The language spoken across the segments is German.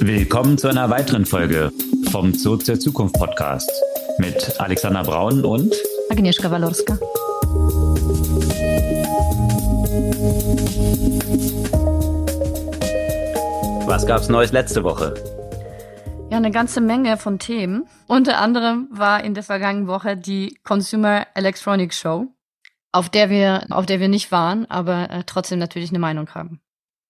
Willkommen zu einer weiteren Folge vom Zoo zur Zukunft Podcast mit Alexander Braun und Agnieszka Walorska. Was gab's Neues letzte Woche? Ja, eine ganze Menge von Themen. Unter anderem war in der vergangenen Woche die Consumer Electronics Show, auf der wir, auf der wir nicht waren, aber äh, trotzdem natürlich eine Meinung haben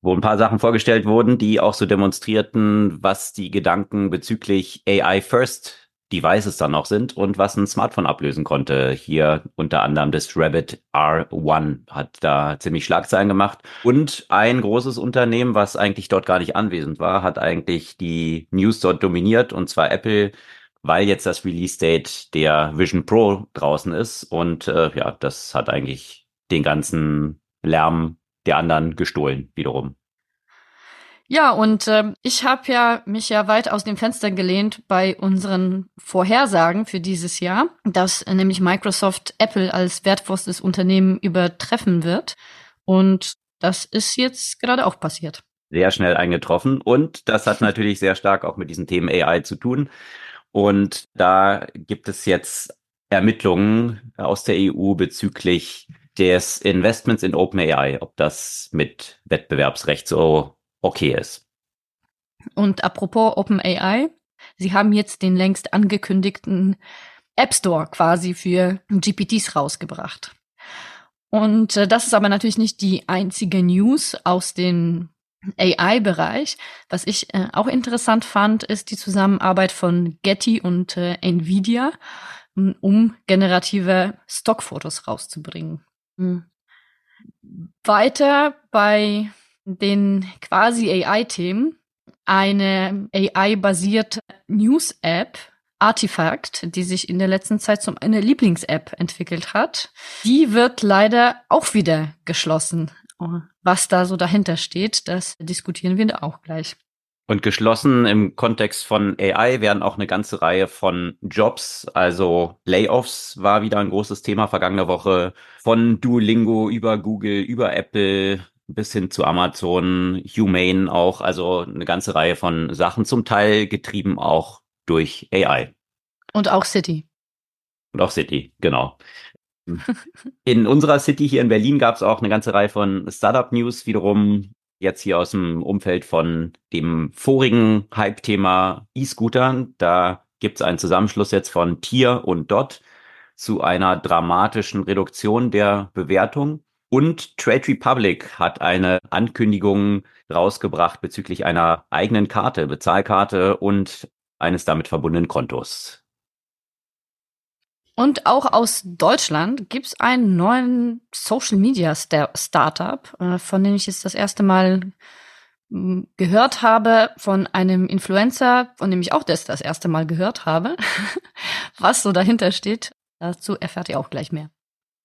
wo ein paar Sachen vorgestellt wurden, die auch so demonstrierten, was die Gedanken bezüglich AI First Devices dann noch sind und was ein Smartphone ablösen konnte. Hier unter anderem das Rabbit R1 hat da ziemlich Schlagzeilen gemacht. Und ein großes Unternehmen, was eigentlich dort gar nicht anwesend war, hat eigentlich die News dort dominiert und zwar Apple weil jetzt das Release Date der Vision Pro draußen ist und äh, ja, das hat eigentlich den ganzen Lärm der anderen gestohlen wiederum. Ja, und äh, ich habe ja mich ja weit aus dem Fenster gelehnt bei unseren Vorhersagen für dieses Jahr, dass äh, nämlich Microsoft Apple als wertvollstes Unternehmen übertreffen wird. Und das ist jetzt gerade auch passiert. Sehr schnell eingetroffen. Und das hat natürlich sehr stark auch mit diesen Themen AI zu tun. Und da gibt es jetzt Ermittlungen aus der EU bezüglich des Investments in OpenAI, ob das mit Wettbewerbsrecht so okay ist. Und apropos OpenAI, sie haben jetzt den längst angekündigten App Store quasi für GPTs rausgebracht. Und äh, das ist aber natürlich nicht die einzige News aus dem AI-Bereich. Was ich äh, auch interessant fand, ist die Zusammenarbeit von Getty und äh, Nvidia, um generative Stockfotos rauszubringen. Hm. Weiter bei den quasi AI-Themen eine AI-basierte News-App, Artifact, die sich in der letzten Zeit zum eine Lieblings-App entwickelt hat. Die wird leider auch wieder geschlossen. Was da so dahinter steht, das diskutieren wir auch gleich. Und geschlossen im Kontext von AI werden auch eine ganze Reihe von Jobs, also Layoffs war wieder ein großes Thema vergangene Woche. Von Duolingo über Google, über Apple bis hin zu Amazon, Humane auch, also eine ganze Reihe von Sachen, zum Teil getrieben auch durch AI. Und auch City. Und auch City, genau. In unserer City hier in Berlin gab es auch eine ganze Reihe von Startup-News, wiederum jetzt hier aus dem Umfeld von dem vorigen Hype-Thema E-Scootern. Da gibt es einen Zusammenschluss jetzt von Tier und Dot zu einer dramatischen Reduktion der Bewertung. Und Trade Republic hat eine Ankündigung rausgebracht bezüglich einer eigenen Karte, Bezahlkarte und eines damit verbundenen Kontos. Und auch aus Deutschland gibt es einen neuen Social Media Startup, äh, von dem ich jetzt das erste Mal hm, gehört habe von einem Influencer, von dem ich auch das das erste Mal gehört habe. Was so dahinter steht, dazu erfährt ihr auch gleich mehr.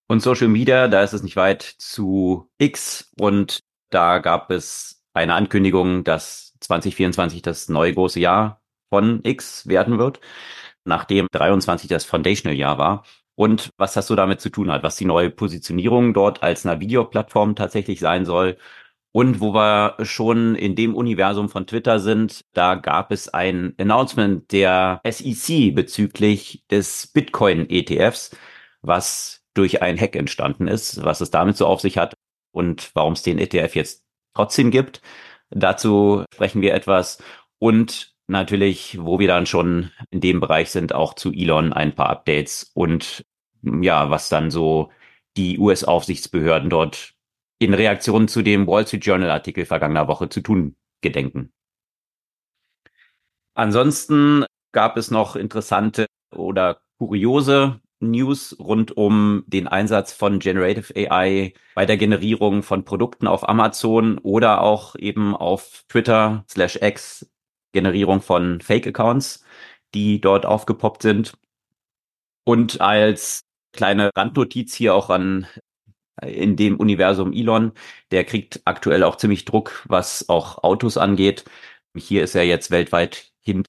Und Social Media, da ist es nicht weit zu X und da gab es eine Ankündigung, dass 2024 das neue große Jahr von X werden wird nachdem 23 das Foundational-Jahr war. Und was das so damit zu tun hat, was die neue Positionierung dort als einer Videoplattform tatsächlich sein soll. Und wo wir schon in dem Universum von Twitter sind, da gab es ein Announcement der SEC bezüglich des Bitcoin-ETFs, was durch einen Hack entstanden ist, was es damit so auf sich hat und warum es den ETF jetzt trotzdem gibt. Dazu sprechen wir etwas. Und natürlich, wo wir dann schon in dem Bereich sind, auch zu Elon ein paar Updates und ja, was dann so die US-Aufsichtsbehörden dort in Reaktion zu dem Wall Street Journal Artikel vergangener Woche zu tun gedenken. Ansonsten gab es noch interessante oder kuriose News rund um den Einsatz von Generative AI bei der Generierung von Produkten auf Amazon oder auch eben auf Twitter slash X Generierung von Fake-Accounts, die dort aufgepoppt sind. Und als kleine Randnotiz hier auch an in dem Universum Elon, der kriegt aktuell auch ziemlich Druck, was auch Autos angeht. Hier ist er jetzt weltweit hin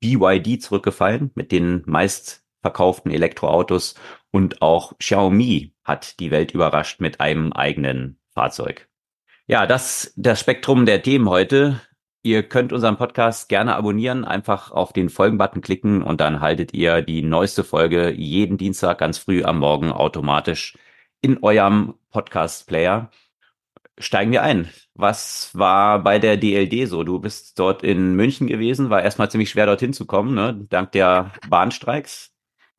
BYD zurückgefallen mit den meistverkauften Elektroautos und auch Xiaomi hat die Welt überrascht mit einem eigenen Fahrzeug. Ja, das das Spektrum der Themen heute. Ihr könnt unseren Podcast gerne abonnieren, einfach auf den Folgen-Button klicken und dann haltet ihr die neueste Folge jeden Dienstag ganz früh am Morgen automatisch in eurem Podcast-Player. Steigen wir ein. Was war bei der DLD so? Du bist dort in München gewesen, war erstmal ziemlich schwer dorthin zu kommen, ne? dank der Bahnstreiks.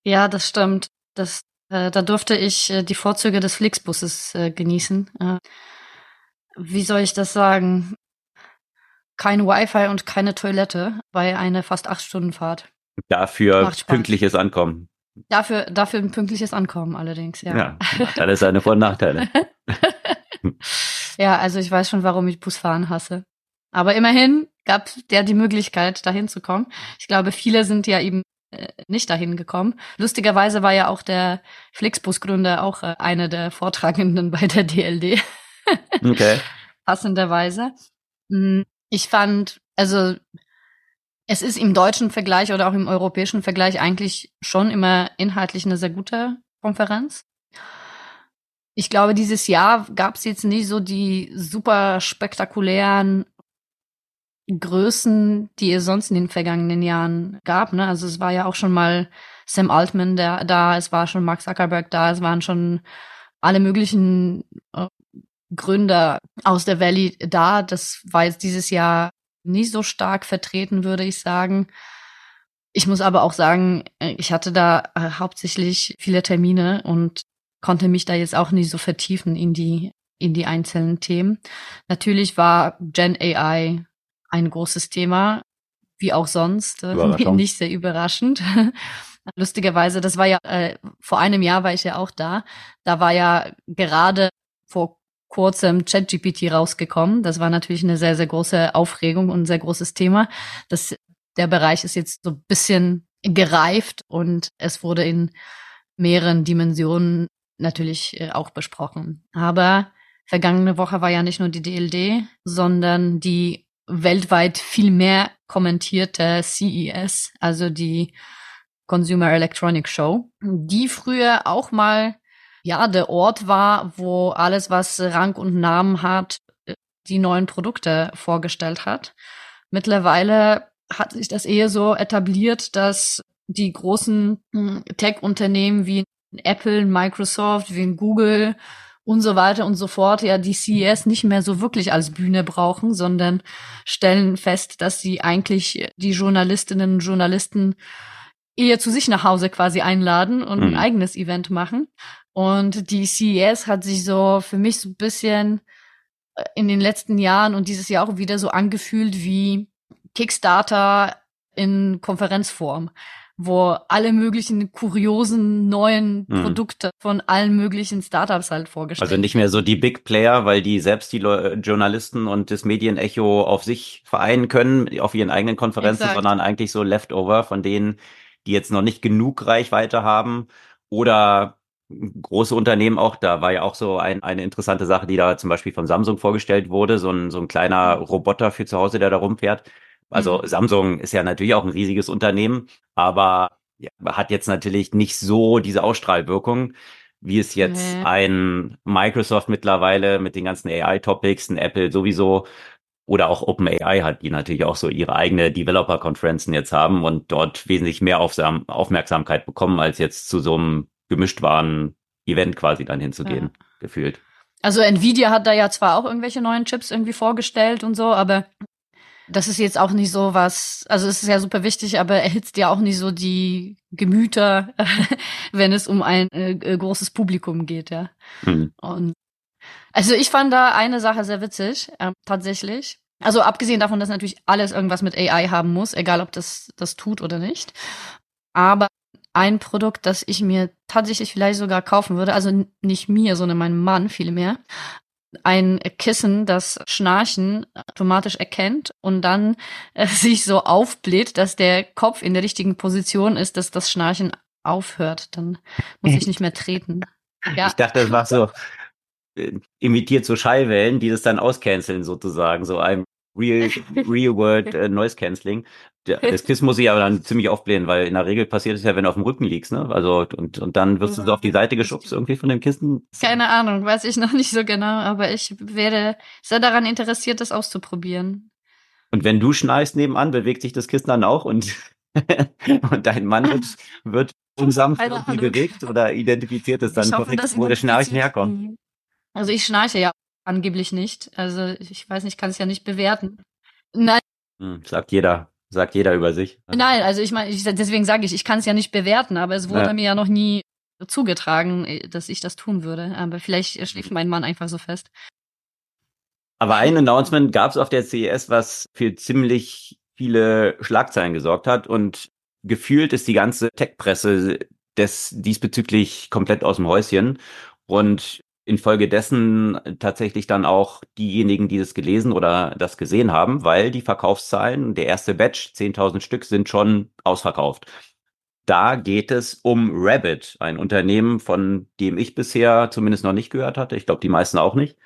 Ja, das stimmt. Das, äh, da durfte ich äh, die Vorzüge des Flixbusses äh, genießen. Äh, wie soll ich das sagen? Kein Wi-Fi und keine Toilette bei einer fast acht Stunden Fahrt. Dafür pünktliches Ankommen. Dafür, dafür ein pünktliches Ankommen allerdings, ja. Ja, Nachteile seine Vor- und Nachteile. ja, also ich weiß schon, warum ich Busfahren hasse. Aber immerhin gab der die Möglichkeit, dahin zu kommen. Ich glaube, viele sind ja eben äh, nicht dahin gekommen. Lustigerweise war ja auch der Flixbus-Gründer auch äh, einer der Vortragenden bei der DLD. Okay. Passenderweise. Ich fand, also es ist im deutschen Vergleich oder auch im europäischen Vergleich eigentlich schon immer inhaltlich eine sehr gute Konferenz. Ich glaube, dieses Jahr gab es jetzt nicht so die super spektakulären Größen, die es sonst in den vergangenen Jahren gab. Ne? Also es war ja auch schon mal Sam Altman der, da, es war schon Mark Zuckerberg da, es waren schon alle möglichen Gründer aus der Valley da. Das war jetzt dieses Jahr nicht so stark vertreten, würde ich sagen. Ich muss aber auch sagen, äh, ich hatte da äh, hauptsächlich viele Termine und konnte mich da jetzt auch nicht so vertiefen in die, in die einzelnen Themen. Natürlich war Gen AI ein großes Thema, wie auch sonst, äh, nicht sehr überraschend. Lustigerweise, das war ja, äh, vor einem Jahr war ich ja auch da. Da war ja gerade vor kurzem ChatGPT rausgekommen. Das war natürlich eine sehr, sehr große Aufregung und ein sehr großes Thema. Das, der Bereich ist jetzt so ein bisschen gereift und es wurde in mehreren Dimensionen natürlich äh, auch besprochen. Aber vergangene Woche war ja nicht nur die DLD, sondern die weltweit viel mehr kommentierte CES, also die Consumer Electronic Show, die früher auch mal ja, der Ort war, wo alles, was Rang und Namen hat, die neuen Produkte vorgestellt hat. Mittlerweile hat sich das eher so etabliert, dass die großen hm, Tech-Unternehmen wie Apple, Microsoft, wie Google und so weiter und so fort ja die CES nicht mehr so wirklich als Bühne brauchen, sondern stellen fest, dass sie eigentlich die Journalistinnen und Journalisten eher zu sich nach Hause quasi einladen und ein mhm. eigenes Event machen. Und die CES hat sich so für mich so ein bisschen äh, in den letzten Jahren und dieses Jahr auch wieder so angefühlt wie Kickstarter in Konferenzform, wo alle möglichen kuriosen neuen hm. Produkte von allen möglichen Startups halt vorgestellt. Also nicht mehr so die Big Player, weil die selbst die Journalisten und das Medienecho auf sich vereinen können, auf ihren eigenen Konferenzen, Exakt. sondern eigentlich so Leftover von denen, die jetzt noch nicht genug Reichweite haben oder große Unternehmen auch, da war ja auch so ein, eine interessante Sache, die da zum Beispiel von Samsung vorgestellt wurde, so ein, so ein kleiner Roboter für zu Hause, der da rumfährt. Also mhm. Samsung ist ja natürlich auch ein riesiges Unternehmen, aber ja, hat jetzt natürlich nicht so diese Ausstrahlwirkung, wie es jetzt nee. ein Microsoft mittlerweile mit den ganzen AI-Topics, ein Apple sowieso oder auch OpenAI hat, die natürlich auch so ihre eigene Developer-Konferenzen jetzt haben und dort wesentlich mehr Aufmerksamkeit bekommen als jetzt zu so einem gemischt waren, Event quasi dann hinzugehen, ja. gefühlt. Also Nvidia hat da ja zwar auch irgendwelche neuen Chips irgendwie vorgestellt und so, aber das ist jetzt auch nicht so was, also es ist ja super wichtig, aber erhitzt ja auch nicht so die Gemüter, wenn es um ein äh, großes Publikum geht, ja. Hm. Und also ich fand da eine Sache sehr witzig, äh, tatsächlich. Also abgesehen davon, dass natürlich alles irgendwas mit AI haben muss, egal ob das das tut oder nicht. Aber ein Produkt, das ich mir tatsächlich vielleicht sogar kaufen würde, also nicht mir, sondern meinem Mann vielmehr. Ein Kissen, das Schnarchen automatisch erkennt und dann äh, sich so aufbläht, dass der Kopf in der richtigen Position ist, dass das Schnarchen aufhört. Dann muss ich nicht mehr treten. Ja. Ich dachte, das war so äh, imitiert so Schallwellen, die das dann auscanceln sozusagen, so ein Real, Real World äh, Noise Cancelling. Das Kissen muss ich aber dann ziemlich aufblähen, weil in der Regel passiert es ja, wenn du auf dem Rücken liegst, ne? Also und, und dann wirst du so auf die Seite geschubst irgendwie von dem Kissen. Keine Ahnung, weiß ich noch nicht so genau, aber ich wäre sehr daran interessiert, das auszuprobieren. Und wenn du schnarchst nebenan, bewegt sich das Kissen dann auch und, und dein Mann wird, wird unsanft irgendwie bewegt oder identifiziert es dann hoffe, korrekt, wo das Schnarchen herkommt. Also ich schnarche ja angeblich nicht. Also ich weiß nicht, kann es ja nicht bewerten. Nein, Hm, sagt jeder, sagt jeder über sich. nein, also ich meine, ich, deswegen sage ich, ich kann es ja nicht bewerten, aber es wurde Ja. mir ja noch nie zugetragen, äh, dass ich das tun würde. Aber vielleicht schläft mein Mann einfach so fest. Aber ein Announcement gab es auf der CES, was für ziemlich viele Schlagzeilen gesorgt hat und gefühlt ist die ganze Tech-Presse des diesbezüglich komplett aus dem Häuschen und infolgedessen tatsächlich dann auch diejenigen, die das gelesen oder das gesehen haben, weil die Verkaufszahlen, der erste Batch, 10.000 Stück, sind schon ausverkauft. Da geht es um Rabbit, ein Unternehmen, von dem ich bisher zumindest noch nicht gehört hatte. Ich glaube, die meisten auch nicht.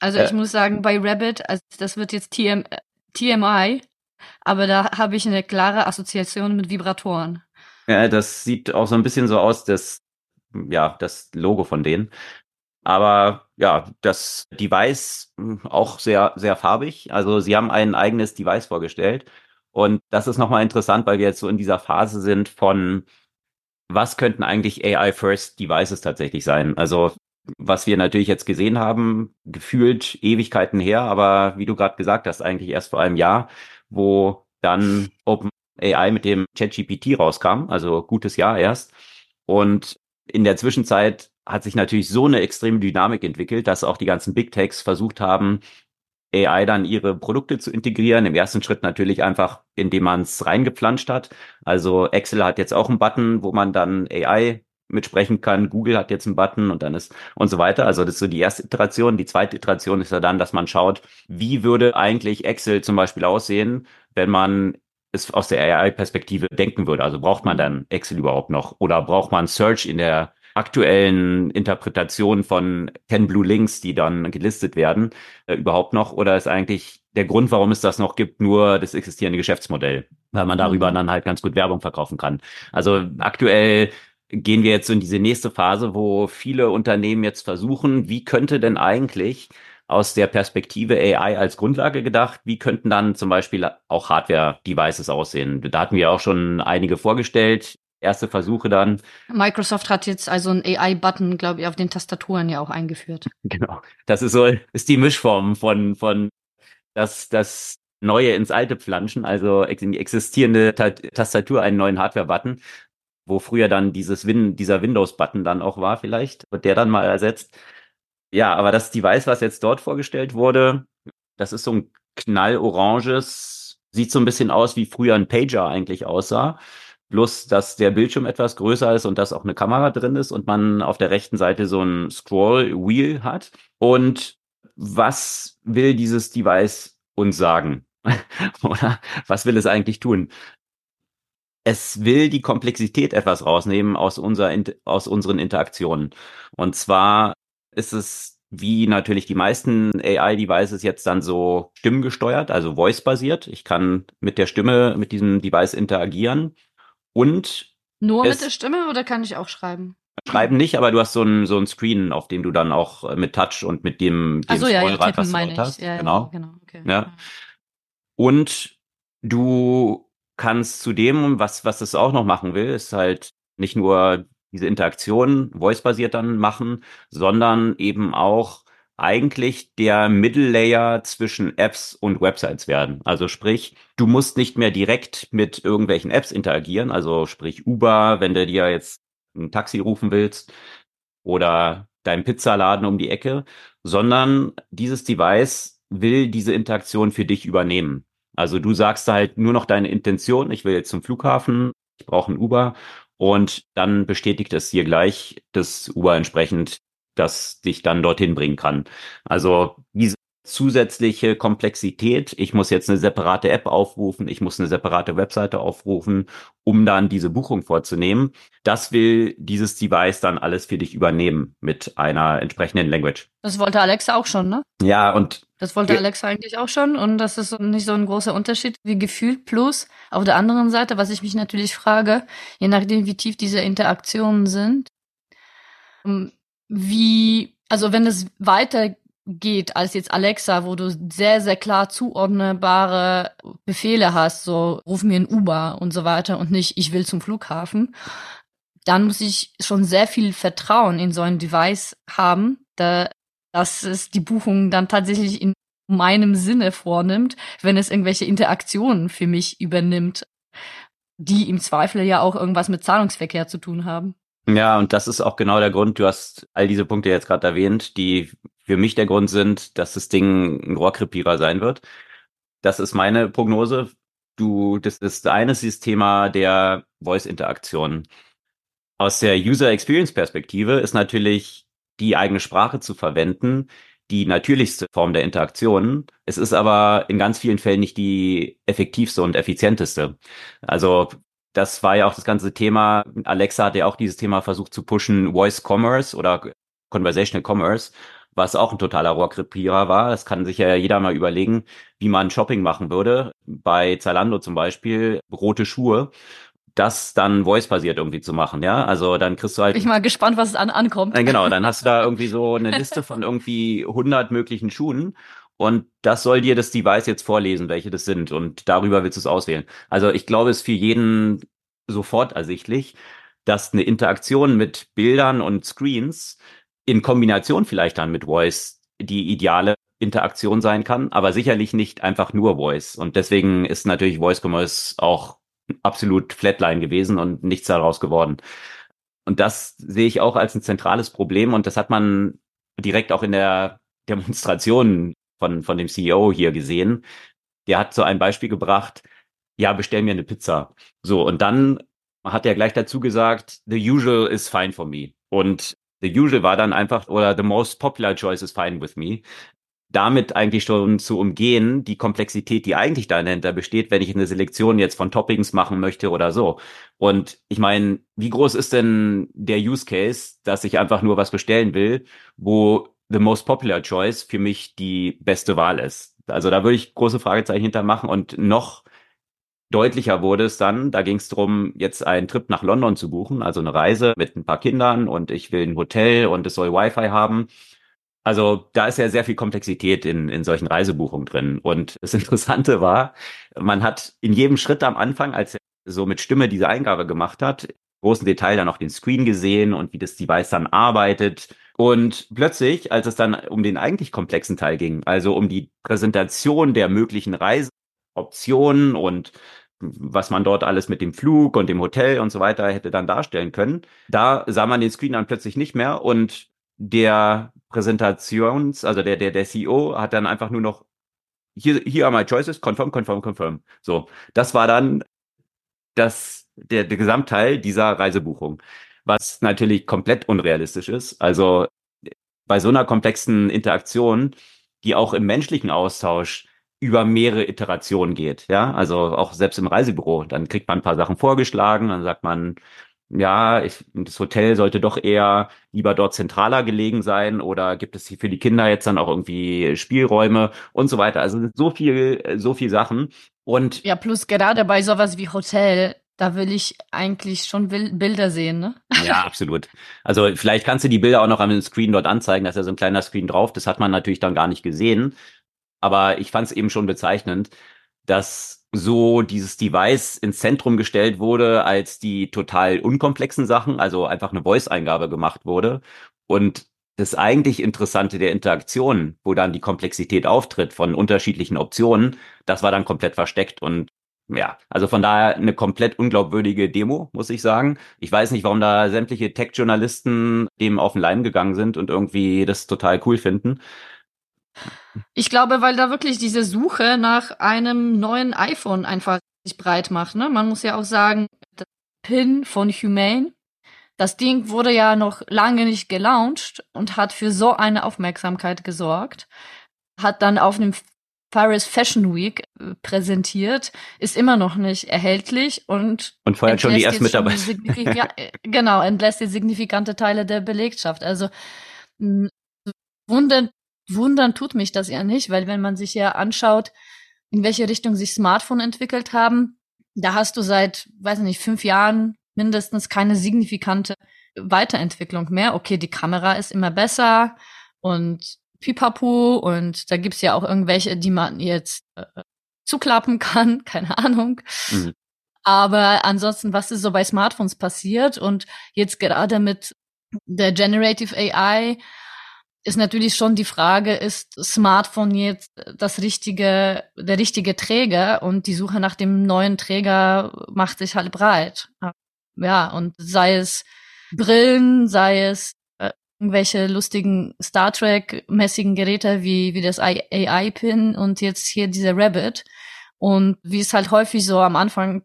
Also Äh. ich muss sagen, bei Rabbit, also das wird jetzt TM, äh, TMI, aber da habe ich eine klare Assoziation mit Vibratoren. Ja, das sieht auch so ein bisschen so aus, das, ja, das Logo von denen. Aber ja, das Device mh, auch sehr, sehr farbig. Also sie haben ein eigenes Device vorgestellt. Und das ist nochmal interessant, weil wir jetzt so in dieser Phase sind von, was könnten eigentlich AI-First Devices tatsächlich sein? Also was wir natürlich jetzt gesehen haben, gefühlt Ewigkeiten her, aber wie du gerade gesagt hast, eigentlich erst vor einem Jahr, wo dann OpenAI mit dem ChatGPT rauskam, also gutes Jahr erst. Und in der Zwischenzeit hat sich natürlich so eine extreme Dynamik entwickelt, dass auch die ganzen Big Techs versucht haben, AI dann ihre Produkte zu integrieren. Im ersten Schritt natürlich einfach, indem man es reingepflanscht hat. Also Excel hat jetzt auch einen Button, wo man dann AI mitsprechen kann. Google hat jetzt einen Button und dann ist und so weiter. Also das ist so die erste Iteration. Die zweite Iteration ist ja dann, dass man schaut, wie würde eigentlich Excel zum Beispiel aussehen, wenn man es aus der AI-Perspektive denken würde. Also braucht man dann Excel überhaupt noch oder braucht man Search in der aktuellen Interpretation von 10 Blue Links, die dann gelistet werden, äh, überhaupt noch? Oder ist eigentlich der Grund, warum es das noch gibt, nur das existierende Geschäftsmodell, weil man darüber Mhm. dann halt ganz gut Werbung verkaufen kann? Also aktuell gehen wir jetzt in diese nächste Phase, wo viele Unternehmen jetzt versuchen, wie könnte denn eigentlich aus der Perspektive AI als Grundlage gedacht, wie könnten dann zum Beispiel auch Hardware-Devices aussehen? Da hatten wir auch schon einige vorgestellt. Erste Versuche dann. Microsoft hat jetzt also einen AI-Button, glaube ich, auf den Tastaturen ja auch eingeführt. Genau. Das ist so, ist die Mischform von, von das, das Neue ins Alte pflanschen, also in die existierende Ta Tastatur einen neuen Hardware-Button, wo früher dann dieses Win dieser Windows-Button dann auch war, vielleicht, wird der dann mal ersetzt. Ja, aber das Device, was jetzt dort vorgestellt wurde, das ist so ein knalloranges, sieht so ein bisschen aus, wie früher ein Pager eigentlich aussah. Bloß, dass der Bildschirm etwas größer ist und dass auch eine Kamera drin ist und man auf der rechten Seite so ein Scroll-Wheel hat. Und was will dieses Device uns sagen? Oder was will es eigentlich tun? Es will die Komplexität etwas rausnehmen aus, unser, aus unseren Interaktionen. Und zwar ist es wie natürlich die meisten AI-Devices jetzt dann so stimmgesteuert, also voice-basiert. Ich kann mit der Stimme, mit diesem Device interagieren und Nur mit der Stimme oder kann ich auch schreiben? schreiben nicht, aber du hast so ein, so ein Screen, auf dem du dann auch äh, mit Touch und mit dem, dem Achso, ja, Scrollrad, was du meine dort ich. hast. Ja, genau. ja, genau. Okay. Ja. Und du kannst zudem, was, was es auch noch machen will, ist halt nicht nur diese Interaktion voice-basiert dann machen, sondern eben auch eigentlich der Middle Layer zwischen Apps und Websites werden. Also sprich, du musst nicht mehr direkt mit irgendwelchen Apps interagieren, also sprich Uber, wenn du dir jetzt ein Taxi rufen willst oder deinen Pizzaladen um die Ecke, sondern dieses Device will diese Interaktion für dich übernehmen. Also du sagst halt nur noch deine Intention, ich will jetzt zum Flughafen, ich brauche ein Uber und dann bestätigt es dir gleich das Uber entsprechend, das dich dann dorthin bringen kann. Also diese zusätzliche Komplexität, ich muss jetzt eine separate App aufrufen, ich muss eine separate Webseite aufrufen, um dann diese Buchung vorzunehmen. Das will dieses Device dann alles für dich übernehmen mit einer entsprechenden Language. Das wollte Alexa auch schon, ne? Ja, und Das wollte. Alexa eigentlich auch schon und das ist nicht so ein großer Unterschied wie gefühlt. Plus auf der anderen Seite, was ich mich natürlich frage, je nachdem wie tief diese Interaktionen sind, ähm, wie, also wenn es weiter geht als jetzt Alexa, wo du sehr, sehr klar zuordnebare Befehle hast, so ruf mir ein Uber und so weiter und nicht ich will zum Flughafen, dann muss ich schon sehr viel Vertrauen in so ein Device haben, da, dass es die Buchung dann tatsächlich in meinem Sinne vornimmt, wenn es irgendwelche Interaktionen für mich übernimmt, die im Zweifel ja auch irgendwas mit Zahlungsverkehr zu tun haben. Ja, und das ist auch genau der Grund, du hast all diese Punkte jetzt gerade erwähnt, die für mich der Grund sind, dass das Ding ein Rohrkrepierer sein wird. Das ist meine Prognose. Du, das ist eines dieses Thema der Voice-Interaktion. Aus der User Experience Perspektive ist natürlich die eigene Sprache zu verwenden die natürlichste Form der Interaktion. Es ist aber in ganz vielen Fällen nicht die effektivste und effizienteste. Also das war ja auch das ganze Thema. Alexa hat ja auch dieses Thema versucht zu pushen, Voice Commerce oder Conversational Commerce, was auch ein totaler Rohrkrepierer war. Das kann sich ja jeder mal überlegen, wie man Shopping machen würde. Bei Zalando zum Beispiel rote Schuhe das dann voice-basiert irgendwie zu machen, ja. Also dann kriegst du halt. Ich bin mal gespannt, was es an ankommt. Äh, genau, dann hast du da irgendwie so eine Liste von irgendwie 100 möglichen Schuhen und das soll dir das Device jetzt vorlesen, welche das sind und darüber willst du es auswählen. Also ich glaube, es ist für jeden sofort ersichtlich, dass eine Interaktion mit Bildern und Screens in Kombination vielleicht dann mit Voice die ideale Interaktion sein kann, aber sicherlich nicht einfach nur Voice. Und deswegen ist natürlich Voice Commerce auch absolut Flatline gewesen und nichts daraus geworden. Und das sehe ich auch als ein zentrales Problem und das hat man direkt auch in der Demonstration von, von dem CEO hier gesehen. Der hat so ein Beispiel gebracht, ja, bestell mir eine Pizza. So, und dann hat er gleich dazu gesagt, the usual is fine for me. Und the usual war dann einfach, oder the most popular choice is fine with me damit eigentlich schon zu umgehen, die Komplexität, die eigentlich dahinter besteht, wenn ich eine Selektion jetzt von Toppings machen möchte oder so. Und ich meine, wie groß ist denn der Use Case, dass ich einfach nur was bestellen will, wo the most popular choice für mich die beste Wahl ist? Also da würde ich große Fragezeichen hintermachen und noch deutlicher wurde es dann, da ging es darum, jetzt einen Trip nach London zu buchen, also eine Reise mit ein paar Kindern und ich will ein Hotel und es soll Wi-Fi haben. Also da ist ja sehr viel Komplexität in, in solchen Reisebuchungen drin. Und das Interessante war, man hat in jedem Schritt am Anfang, als er so mit Stimme diese Eingabe gemacht hat, großen Detail dann auch den Screen gesehen und wie das Device dann arbeitet. Und plötzlich, als es dann um den eigentlich komplexen Teil ging, also um die Präsentation der möglichen Reiseoptionen und was man dort alles mit dem Flug und dem Hotel und so weiter hätte dann darstellen können, da sah man den Screen dann plötzlich nicht mehr und der Präsentations, also der, der, der CEO hat dann einfach nur noch hier, hier are my choices, confirm, confirm, confirm. So. Das war dann das, der, der Gesamtteil dieser Reisebuchung. Was natürlich komplett unrealistisch ist. Also, bei so einer komplexen Interaktion, die auch im menschlichen Austausch über mehrere Iterationen geht, ja, also auch selbst im Reisebüro, dann kriegt man ein paar Sachen vorgeschlagen, dann sagt man, ja, ich, das Hotel sollte doch eher lieber dort zentraler gelegen sein oder gibt es hier für die Kinder jetzt dann auch irgendwie Spielräume und so weiter. Also so viel, so viel Sachen. Und ja, plus gerade bei sowas wie Hotel, da will ich eigentlich schon Bilder sehen, ne? Ja, absolut. Also vielleicht kannst du die Bilder auch noch am Screen dort anzeigen, da ist ja so ein kleiner Screen drauf. Das hat man natürlich dann gar nicht gesehen. Aber ich fand es eben schon bezeichnend, dass so dieses Device ins Zentrum gestellt wurde, als die total unkomplexen Sachen, also einfach eine Voice-Eingabe gemacht wurde. Und das eigentlich Interessante der Interaktion, wo dann die Komplexität auftritt von unterschiedlichen Optionen, das war dann komplett versteckt und ja, also von daher eine komplett unglaubwürdige Demo, muss ich sagen. Ich weiß nicht, warum da sämtliche Tech-Journalisten dem auf den Leim gegangen sind und irgendwie das total cool finden. Ich glaube, weil da wirklich diese Suche nach einem neuen iPhone einfach sich breit macht. Ne? Man muss ja auch sagen, das Pin von Humane, das Ding wurde ja noch lange nicht gelauncht und hat für so eine Aufmerksamkeit gesorgt. Hat dann auf einem Paris Fashion Week äh, präsentiert, ist immer noch nicht erhältlich und und vorher schon die ersten Mitarbeiter. Äh, genau, entlässt jetzt signifikante Teile der Belegschaft. Also wundert wundern tut mich das ja nicht, weil wenn man sich ja anschaut, in welche Richtung sich Smartphone entwickelt haben, da hast du seit, weiß nicht, fünf Jahren mindestens keine signifikante Weiterentwicklung mehr. Okay, die Kamera ist immer besser und Pipapo und da gibt's ja auch irgendwelche, die man jetzt äh, zuklappen kann, keine Ahnung. Mhm. Aber ansonsten, was ist so bei Smartphones passiert und jetzt gerade mit der Generative AI ist natürlich schon die Frage, ist Smartphone jetzt das richtige, der richtige Träger und die Suche nach dem neuen Träger macht sich halt breit. Ja, und sei es Brillen, sei es irgendwelche lustigen Star Trek-mäßigen Geräte wie, wie das AI-Pin und jetzt hier dieser Rabbit. Und wie es halt häufig so am Anfang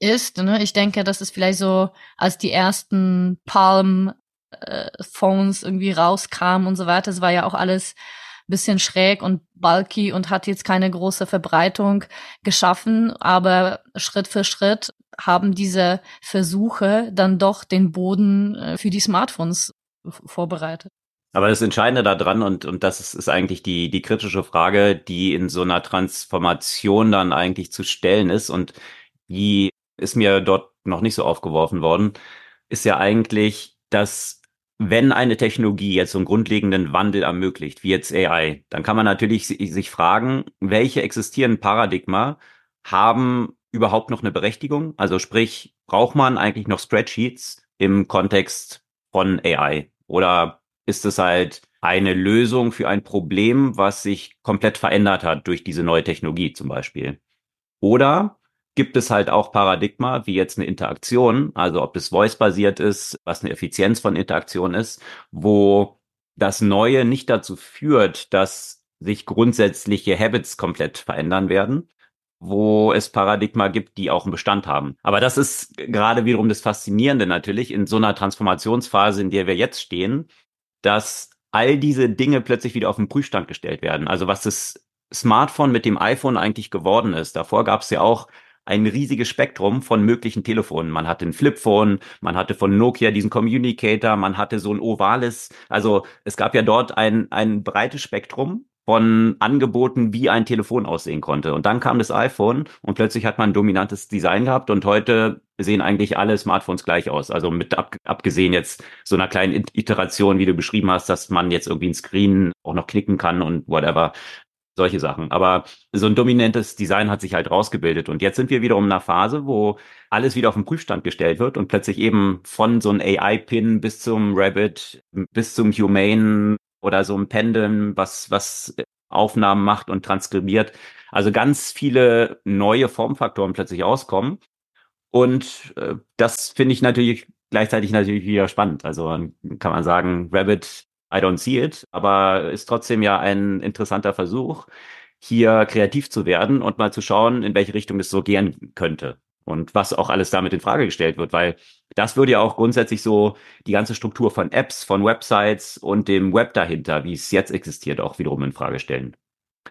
ist, ne, ich denke, das ist vielleicht so, als die ersten Palm äh, irgendwie rauskamen und so weiter. Es war ja auch alles bisschen schräg und bulky und hat jetzt keine große Verbreitung geschaffen, aber Schritt für Schritt haben diese Versuche dann doch den Boden äh, für die Smartphones vorbereitet. Aber das Entscheidende daran, und, und das ist, ist eigentlich die, die kritische Frage, die in so einer Transformation dann eigentlich zu stellen ist und die ist mir dort noch nicht so aufgeworfen worden, ist ja eigentlich, dass wenn eine Technologie jetzt so einen grundlegenden Wandel ermöglicht, wie jetzt AI, dann kann man natürlich sich fragen, welche existierenden Paradigma haben überhaupt noch eine Berechtigung? Also sprich, braucht man eigentlich noch Spreadsheets im Kontext von AI? Oder ist es halt eine Lösung für ein Problem, was sich komplett verändert hat durch diese neue Technologie zum Beispiel? Oder gibt es halt auch Paradigma, wie jetzt eine Interaktion, also ob das voice-basiert ist, was eine Effizienz von Interaktion ist, wo das Neue nicht dazu führt, dass sich grundsätzliche Habits komplett verändern werden, wo es Paradigma gibt, die auch einen Bestand haben. Aber das ist gerade wiederum das Faszinierende natürlich in so einer Transformationsphase, in der wir jetzt stehen, dass all diese Dinge plötzlich wieder auf den Prüfstand gestellt werden. Also was das Smartphone mit dem iPhone eigentlich geworden ist. Davor gab es ja auch ein riesiges Spektrum von möglichen Telefonen. Man hatte ein Flipphone, man hatte von Nokia diesen Communicator, man hatte so ein ovales, also es gab ja dort ein, ein breites Spektrum von Angeboten, wie ein Telefon aussehen konnte. Und dann kam das iPhone und plötzlich hat man ein dominantes Design gehabt und heute sehen eigentlich alle Smartphones gleich aus. Also mit ab, abgesehen jetzt so einer kleinen Iteration, wie du beschrieben hast, dass man jetzt irgendwie ein Screen auch noch klicken kann und whatever solche Sachen. Aber so ein dominantes Design hat sich halt rausgebildet. Und jetzt sind wir wiederum in einer Phase, wo alles wieder auf den Prüfstand gestellt wird und plötzlich eben von so einem AI-Pin bis zum Rabbit, bis zum Humane oder so ein Pendeln, was, was Aufnahmen macht und transkribiert. Also ganz viele neue Formfaktoren plötzlich auskommen. Und äh, das finde ich natürlich gleichzeitig natürlich wieder spannend. Also kann man sagen, Rabbit I don't see it, aber ist trotzdem ja ein interessanter Versuch, hier kreativ zu werden und mal zu schauen, in welche Richtung es so gehen könnte und was auch alles damit in Frage gestellt wird, weil das würde ja auch grundsätzlich so die ganze Struktur von Apps, von Websites und dem Web dahinter, wie es jetzt existiert, auch wiederum in Frage stellen.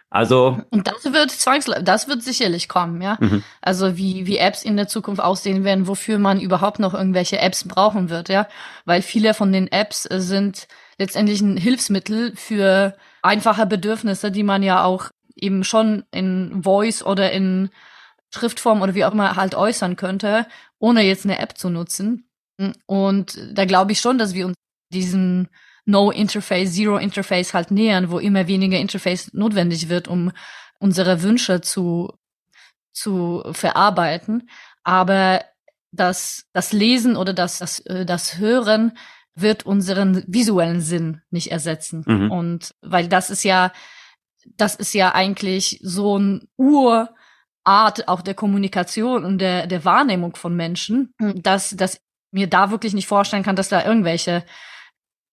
Also und das wird zwangsläufig, das wird sicherlich kommen, ja. Mhm. Also wie wie Apps in der Zukunft aussehen werden, wofür man überhaupt noch irgendwelche Apps brauchen wird, ja, weil viele von den Apps sind letztendlich ein Hilfsmittel für einfache Bedürfnisse, die man ja auch eben schon in Voice oder in Schriftform oder wie auch immer halt äußern könnte, ohne jetzt eine App zu nutzen. Und da glaube ich schon, dass wir uns diesen No Interface, Zero Interface halt nähern, wo immer weniger Interface notwendig wird, um unsere Wünsche zu, zu verarbeiten. Aber das, das Lesen oder das, das, äh, das Hören wird unseren visuellen Sinn nicht ersetzen. Mhm. Und weil das ist ja, das ist ja eigentlich so ein Urart auch der Kommunikation und der, der Wahrnehmung von Menschen, dass, dass mir da wirklich nicht vorstellen kann, dass da irgendwelche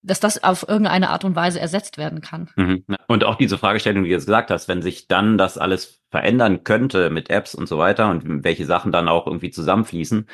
dass das auf irgendeine Art und Weise ersetzt werden kann. Mhm. Und auch diese Fragestellung, die du jetzt gesagt hast, wenn sich dann das alles verändern könnte mit Apps und so weiter und welche Sachen dann auch irgendwie zusammenfließen,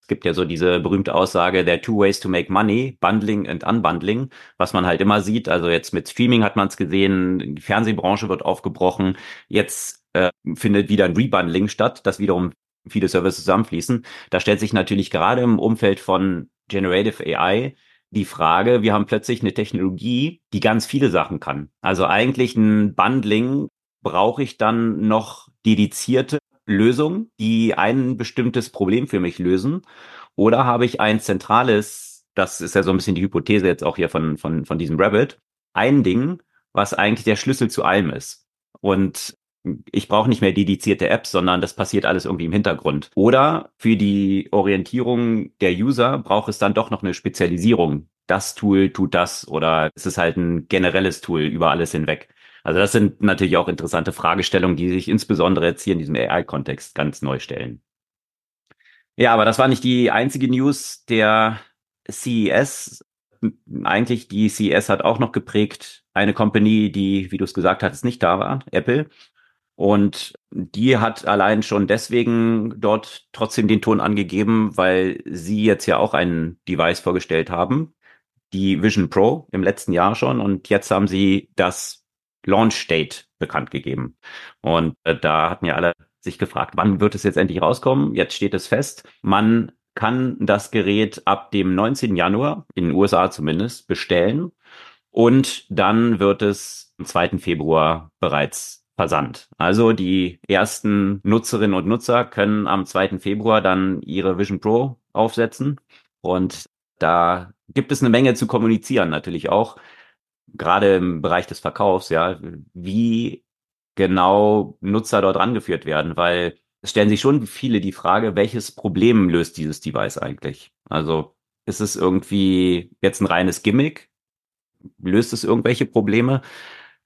es gibt ja so diese berühmte Aussage der Two Ways to Make Money, Bundling and Unbundling, was man halt immer sieht. Also jetzt mit Streaming hat man es gesehen, die Fernsehbranche wird aufgebrochen. Jetzt äh, findet wieder ein Rebundling statt, dass wiederum viele Services zusammenfließen. Da stellt sich natürlich gerade im Umfeld von Generative AI die Frage, wir haben plötzlich eine Technologie, die ganz viele Sachen kann. Also eigentlich ein Bundling brauche ich dann noch dedizierte Lösungen, die ein bestimmtes Problem für mich lösen? Oder habe ich ein zentrales, das ist ja so ein bisschen die Hypothese jetzt auch hier von, von, von diesem Rabbit, ein Ding, was eigentlich der Schlüssel zu allem ist. Und ich brauche nicht mehr dedizierte Apps, sondern das passiert alles irgendwie im Hintergrund. Oder für die Orientierung der User braucht es dann doch noch eine Spezialisierung. Das Tool tut das oder es ist halt ein generelles Tool über alles hinweg. Also das sind natürlich auch interessante Fragestellungen, die sich insbesondere jetzt hier in diesem AI-Kontext ganz neu stellen. Ja, aber das war nicht die einzige News der CES. Eigentlich die CES hat auch noch geprägt eine Company, die, wie du es gesagt hattest, nicht da war, Apple. Und die hat allein schon deswegen dort trotzdem den Ton angegeben, weil sie jetzt ja auch ein Device vorgestellt haben, die Vision Pro im letzten Jahr schon. Und jetzt haben sie das Launch Date bekannt gegeben. Und äh, da hatten ja alle sich gefragt, wann wird es jetzt endlich rauskommen? Jetzt steht es fest. Man kann das Gerät ab dem 19. Januar, in den USA zumindest, bestellen. Und dann wird es am 2. Februar bereits versandt. Also die ersten Nutzerinnen und Nutzer können am 2. Februar dann ihre Vision Pro aufsetzen. Und da gibt es eine Menge zu kommunizieren natürlich auch, gerade im Bereich des Verkaufs, ja, wie genau Nutzer dort rangeführt werden, weil es stellen sich schon viele die Frage, welches Problem löst dieses Device eigentlich? Also ist es irgendwie jetzt ein reines Gimmick? Löst es irgendwelche Probleme?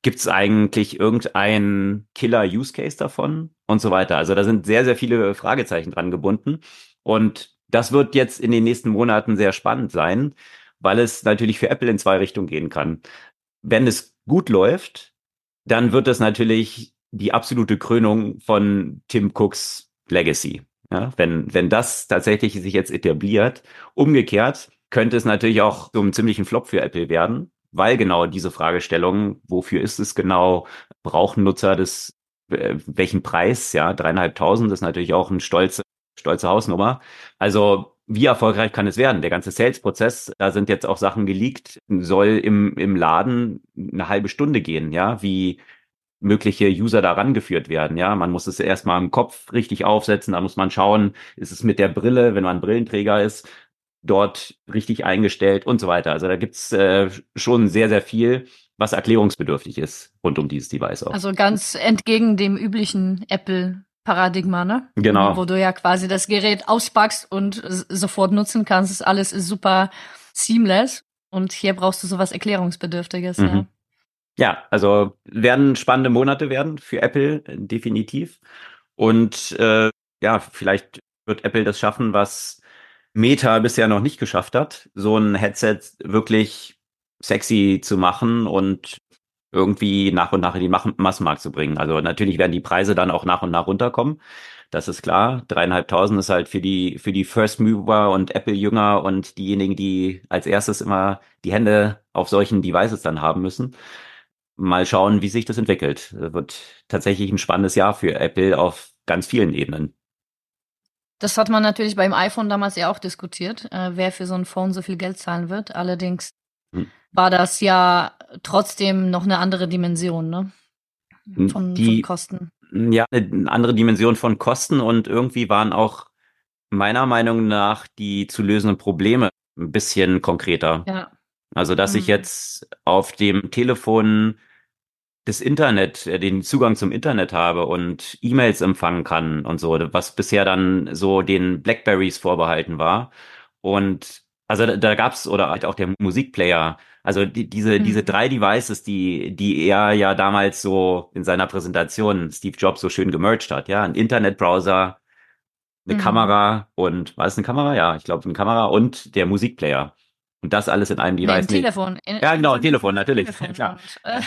Gibt es eigentlich irgendeinen Killer-Use-Case davon und so weiter? Also da sind sehr, sehr viele Fragezeichen dran gebunden. Und das wird jetzt in den nächsten Monaten sehr spannend sein, weil es natürlich für Apple in zwei Richtungen gehen kann. Wenn es gut läuft, dann wird es natürlich die absolute Krönung von Tim Cooks Legacy. Ja, wenn, wenn das tatsächlich sich jetzt etabliert, umgekehrt könnte es natürlich auch so einen ziemlichen Flop für Apple werden, weil genau diese Fragestellung, wofür ist es genau, brauchen Nutzer das, äh, welchen Preis, ja, dreieinhalbtausend ist natürlich auch ein stolze, stolze Hausnummer. Also, wie erfolgreich kann es werden? Der ganze Sales-Prozess, da sind jetzt auch Sachen geleakt, soll im, im Laden eine halbe Stunde gehen, ja, wie mögliche User da rangeführt werden. Ja, man muss es erstmal im Kopf richtig aufsetzen, da muss man schauen, ist es mit der Brille, wenn man Brillenträger ist, dort richtig eingestellt und so weiter. Also da gibt's äh, schon sehr, sehr viel, was erklärungsbedürftig ist rund um dieses Device auch. Also ganz entgegen dem üblichen Apple Paradigma, ne? Genau. Wo du ja quasi das Gerät auspackst und sofort nutzen kannst. Alles ist super seamless. Und hier brauchst du sowas Erklärungsbedürftiges, mhm. ja. Ja, also werden spannende Monate werden für Apple, definitiv. Und äh, ja, vielleicht wird Apple das schaffen, was Meta bisher noch nicht geschafft hat, so ein Headset wirklich sexy zu machen und irgendwie nach und nach in die Massenmarkt zu bringen. Also natürlich werden die Preise dann auch nach und nach runterkommen. Das ist klar. Dreieinhalbtausend ist halt für die, für die First Mover und Apple-Jünger und diejenigen, die als erstes immer die Hände auf solchen Devices dann haben müssen. Mal schauen, wie sich das entwickelt. Das wird tatsächlich ein spannendes Jahr für Apple auf ganz vielen Ebenen. Das hat man natürlich beim iPhone damals ja auch diskutiert, äh, wer für so ein Phone so viel Geld zahlen wird. Allerdings hm. war das ja trotzdem noch eine andere Dimension, ne? Hm, von, Die, von Kosten. Ja, eine andere Dimension von Kosten und irgendwie waren auch meiner Meinung nach die zu lösenden Probleme ein bisschen konkreter. Ja. Also, dass mhm. ich jetzt auf dem Telefon das Internet, äh, den Zugang zum Internet habe und E-Mails empfangen kann und so, was bisher dann so den Blackberries vorbehalten war. Und also da, da gab's oder halt auch der Musikplayer, also die, diese mhm. diese drei Devices, die die er ja damals so in seiner Präsentation Steve Jobs so schön gemerged hat, ja, ein Internetbrowser, eine mhm. Kamera und war es eine Kamera? Ja, ich glaube eine Kamera und der Musikplayer. Und das alles in einem Device. Nee, Telefon. In, ja, genau, Telefon, natürlich. Telefon, ja. Äh,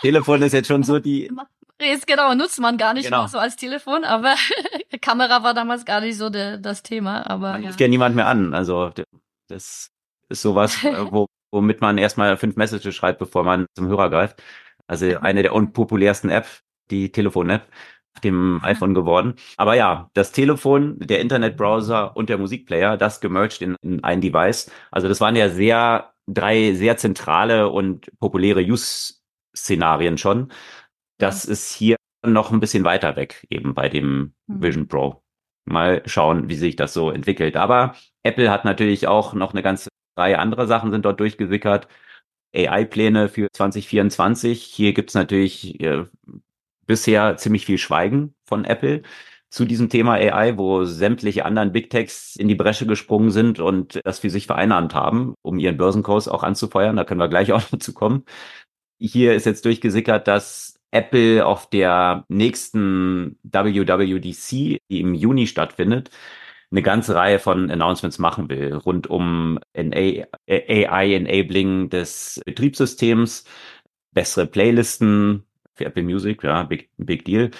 Telefon ist jetzt schon so die. Jetzt genau, nutzt man gar nicht genau. mehr so als Telefon, aber Kamera war damals gar nicht so de, das Thema. Aber man ja. ja niemand mehr an. Also das ist sowas, äh, wo, womit man erstmal fünf Messages schreibt, bevor man zum Hörer greift. Also eine der unpopulärsten Apps, die Telefon-App dem iPhone geworden. Aber ja, das Telefon, der Internetbrowser und der Musikplayer, das gemerged in, in ein Device. Also das waren ja sehr, drei sehr zentrale und populäre Use-Szenarien schon. Das ist hier noch ein bisschen weiter weg, eben bei dem mhm. Vision Pro. Mal schauen, wie sich das so entwickelt. Aber Apple hat natürlich auch noch eine ganze Reihe anderer Sachen sind dort durchgesickert. AI-Pläne für 2024. Hier gibt's natürlich äh, bisher ziemlich viel Schweigen von Apple zu diesem Thema AI, wo sämtliche anderen Big Techs in die Bresche gesprungen sind und das für sich vereinnahmt haben, um ihren Börsenkurs auch anzufeuern. Da können wir gleich auch dazu kommen. Hier ist jetzt durchgesickert, dass Apple auf der nächsten WWDC, die im Juni stattfindet, eine ganze Reihe von Announcements machen will, rund um AI-Enabling des Betriebssystems, bessere Playlisten für Apple Music, ja, big, big deal.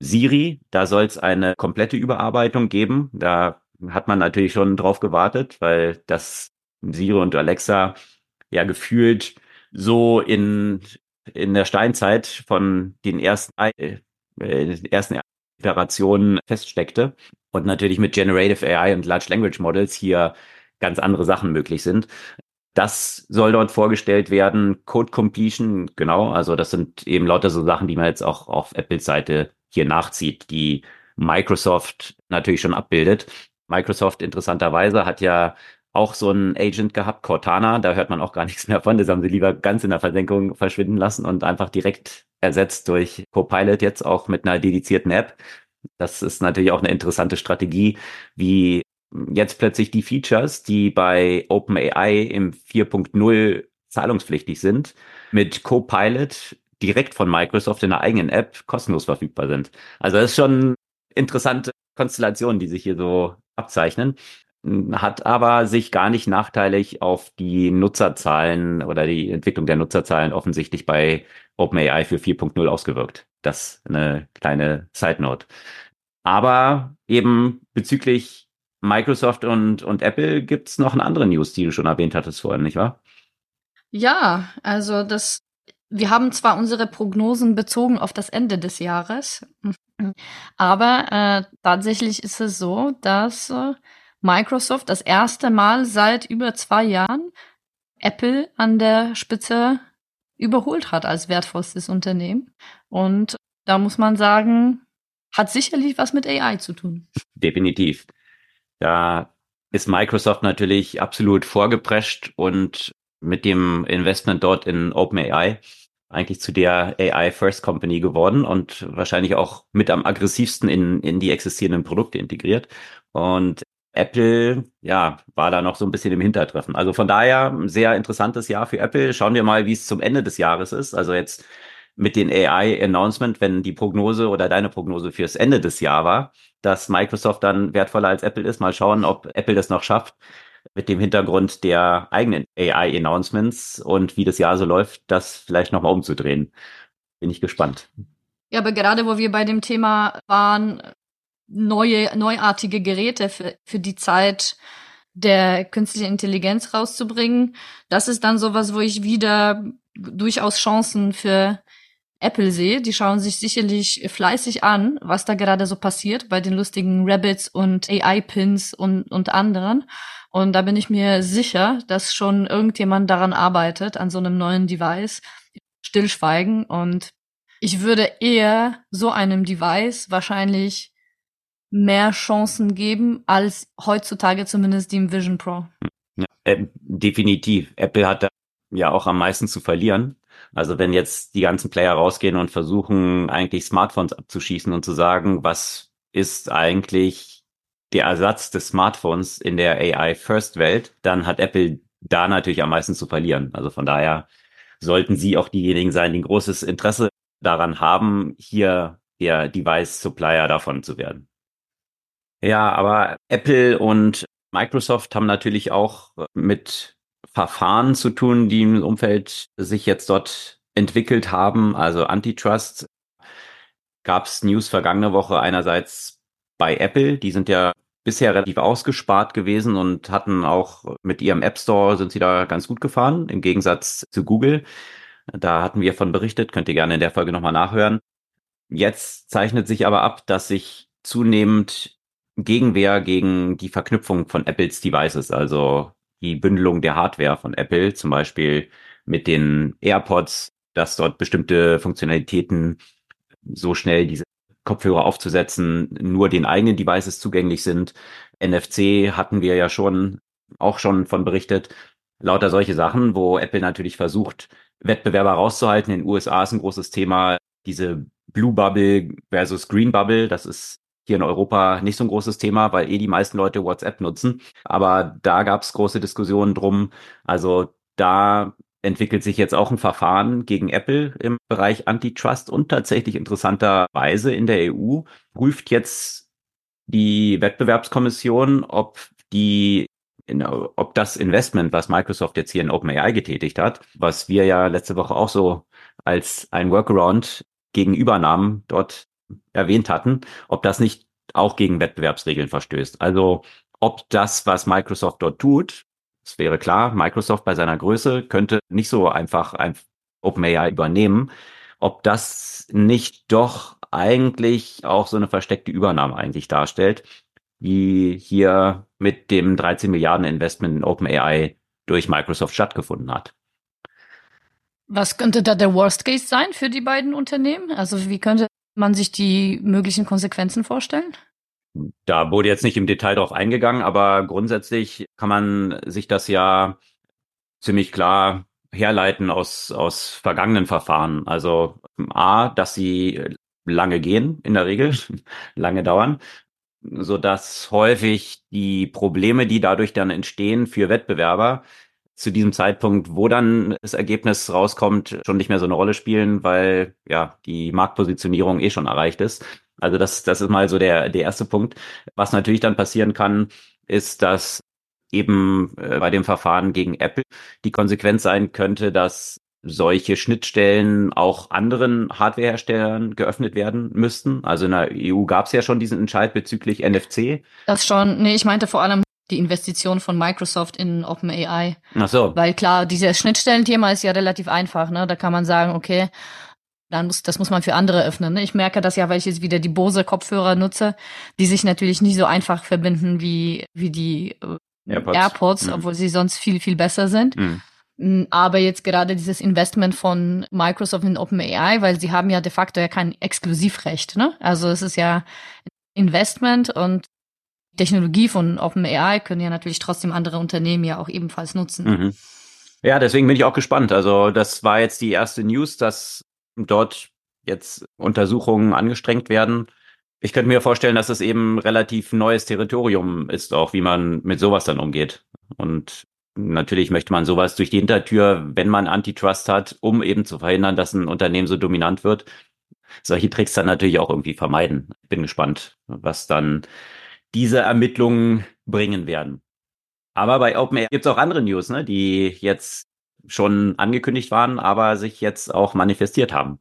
Siri, da soll es eine komplette Überarbeitung geben. Da hat man natürlich schon drauf gewartet, weil das Siri und Alexa ja gefühlt so in, in der Steinzeit von den ersten, äh, ersten Iterationen feststeckte und natürlich mit Generative AI und Large Language Models hier ganz andere Sachen möglich sind. Das soll dort vorgestellt werden. Code Completion, genau. Also das sind eben lauter so Sachen, die man jetzt auch auf Apples Seite hier nachzieht, die Microsoft natürlich schon abbildet. Microsoft interessanterweise hat ja auch so einen Agent gehabt, Cortana, da hört man auch gar nichts mehr von. Das haben sie lieber ganz in der Versenkung verschwinden lassen und einfach direkt ersetzt durch Copilot jetzt auch mit einer dedizierten App. Das ist natürlich auch eine interessante Strategie, wie jetzt plötzlich die Features, die bei OpenAI im 4.0 zahlungspflichtig sind, mit Copilot direkt von Microsoft in der eigenen App kostenlos verfügbar sind. Also das ist schon interessante Konstellationen, die sich hier so abzeichnen hat aber sich gar nicht nachteilig auf die Nutzerzahlen oder die Entwicklung der Nutzerzahlen offensichtlich bei OpenAI für 4.0 ausgewirkt. Das eine kleine Side Note. Aber eben bezüglich Microsoft und, und Apple gibt's noch eine andere News, die du schon erwähnt hattest vorhin, nicht wahr? Ja, also das, wir haben zwar unsere Prognosen bezogen auf das Ende des Jahres, aber äh, tatsächlich ist es so, dass äh, Microsoft das erste Mal seit über zwei Jahren Apple an der Spitze überholt hat als wertvollstes Unternehmen. Und da muss man sagen, hat sicherlich was mit AI zu tun. Definitiv. Da ist Microsoft natürlich absolut vorgeprescht und mit dem Investment dort in OpenAI eigentlich zu der AI First Company geworden und wahrscheinlich auch mit am aggressivsten in, in die existierenden Produkte integriert. Und Apple, ja, war da noch so ein bisschen im Hintertreffen. Also von daher ein sehr interessantes Jahr für Apple. Schauen wir mal, wie es zum Ende des Jahres ist. Also jetzt mit den AI-Announcement, wenn die Prognose oder deine Prognose fürs Ende des Jahres war, dass Microsoft dann wertvoller als Apple ist. Mal schauen, ob Apple das noch schafft mit dem Hintergrund der eigenen AI-Announcements und wie das Jahr so läuft, das vielleicht nochmal umzudrehen. Bin ich gespannt. Ja, aber gerade wo wir bei dem Thema waren, neue, neuartige Geräte für, für die Zeit der künstlichen Intelligenz rauszubringen, das ist dann sowas, wo ich wieder durchaus Chancen für Apple sehe. Die schauen sich sicherlich fleißig an, was da gerade so passiert bei den lustigen Rabbits und AI-Pins und, und anderen. Und da bin ich mir sicher, dass schon irgendjemand daran arbeitet, an so einem neuen Device. Stillschweigen. Und ich würde eher so einem Device wahrscheinlich mehr Chancen geben als heutzutage zumindest dem Vision Pro. Ja, äh, definitiv. Apple hat da ja auch am meisten zu verlieren. Also wenn jetzt die ganzen Player rausgehen und versuchen, eigentlich Smartphones abzuschießen und zu sagen, was ist eigentlich der Ersatz des Smartphones in der AI-First-Welt, dann hat Apple da natürlich am meisten zu verlieren. Also von daher sollten sie auch diejenigen sein, die ein großes Interesse daran haben, hier der Device-Supplier davon zu werden. Ja, aber Apple und Microsoft haben natürlich auch mit Verfahren zu tun, die im Umfeld sich jetzt dort entwickelt haben. Also Antitrust gab es News vergangene Woche einerseits bei Apple, die sind ja bisher relativ ausgespart gewesen und hatten auch mit ihrem App Store sind sie da ganz gut gefahren, im Gegensatz zu Google. Da hatten wir von berichtet, könnt ihr gerne in der Folge nochmal nachhören. Jetzt zeichnet sich aber ab, dass sich zunehmend Gegenwehr gegen die Verknüpfung von Apples Devices, also die Bündelung der Hardware von Apple, zum Beispiel mit den AirPods, dass dort bestimmte Funktionalitäten so schnell diese Kopfhörer aufzusetzen, nur den eigenen Devices zugänglich sind. NFC hatten wir ja schon auch schon von berichtet. Lauter solche Sachen, wo Apple natürlich versucht, Wettbewerber rauszuhalten. In den USA ist ein großes Thema diese Blue Bubble versus Green Bubble. Das ist hier in Europa nicht so ein großes Thema, weil eh die meisten Leute WhatsApp nutzen. Aber da gab es große Diskussionen drum. Also da entwickelt sich jetzt auch ein Verfahren gegen Apple im Bereich Antitrust und tatsächlich interessanterweise in der EU prüft jetzt die Wettbewerbskommission, ob die ob das Investment, was Microsoft jetzt hier in OpenAI getätigt hat, was wir ja letzte Woche auch so als ein Workaround gegen Übernahmen dort erwähnt hatten, ob das nicht auch gegen Wettbewerbsregeln verstößt. Also ob das, was Microsoft dort tut, es wäre klar, Microsoft bei seiner Größe könnte nicht so einfach ein OpenAI übernehmen, ob das nicht doch eigentlich auch so eine versteckte Übernahme eigentlich darstellt, wie hier mit dem 13 Milliarden Investment in OpenAI durch Microsoft stattgefunden hat. Was könnte da der Worst Case sein für die beiden Unternehmen? Also wie könnte man sich die möglichen Konsequenzen vorstellen? Da wurde jetzt nicht im Detail drauf eingegangen, aber grundsätzlich kann man sich das ja ziemlich klar herleiten aus, aus vergangenen Verfahren. Also A, dass sie lange gehen, in der Regel, lange dauern, so dass häufig die Probleme, die dadurch dann entstehen für Wettbewerber, zu diesem Zeitpunkt, wo dann das Ergebnis rauskommt, schon nicht mehr so eine Rolle spielen, weil ja die Marktpositionierung eh schon erreicht ist. Also das, das ist mal so der, der erste Punkt. Was natürlich dann passieren kann, ist, dass eben äh, bei dem Verfahren gegen Apple die Konsequenz sein könnte, dass solche Schnittstellen auch anderen Hardwareherstellern geöffnet werden müssten. Also in der EU gab es ja schon diesen Entscheid bezüglich NFC. Das schon. Nee, ich meinte vor allem die Investition von Microsoft in OpenAI. Ach so. Weil klar, dieses Schnittstellenthema ist ja relativ einfach. Ne? Da kann man sagen, okay, dann muss, das muss man für andere öffnen. Ne? Ich merke das ja, weil ich jetzt wieder die Bose Kopfhörer nutze, die sich natürlich nicht so einfach verbinden wie, wie die äh, AirPods, AirPods mhm. obwohl sie sonst viel, viel besser sind. Mhm. Mm, aber jetzt gerade dieses Investment von Microsoft in OpenAI, weil sie haben ja de facto ja kein Exklusivrecht. Ne? Also es ist ja Investment und Technologie von OpenAI können ja natürlich trotzdem andere Unternehmen ja auch ebenfalls nutzen. Mhm. Ja, deswegen bin ich auch gespannt. Also das war jetzt die erste News, dass dort jetzt Untersuchungen angestrengt werden. Ich könnte mir vorstellen, dass es eben relativ neues Territorium ist, auch wie man mit sowas dann umgeht. Und natürlich möchte man sowas durch die Hintertür, wenn man Antitrust hat, um eben zu verhindern, dass ein Unternehmen so dominant wird. Solche Tricks dann natürlich auch irgendwie vermeiden. Bin gespannt, was dann diese Ermittlungen bringen werden. Aber bei OpenAI gibt es auch andere News, ne, die jetzt schon angekündigt waren, aber sich jetzt auch manifestiert haben.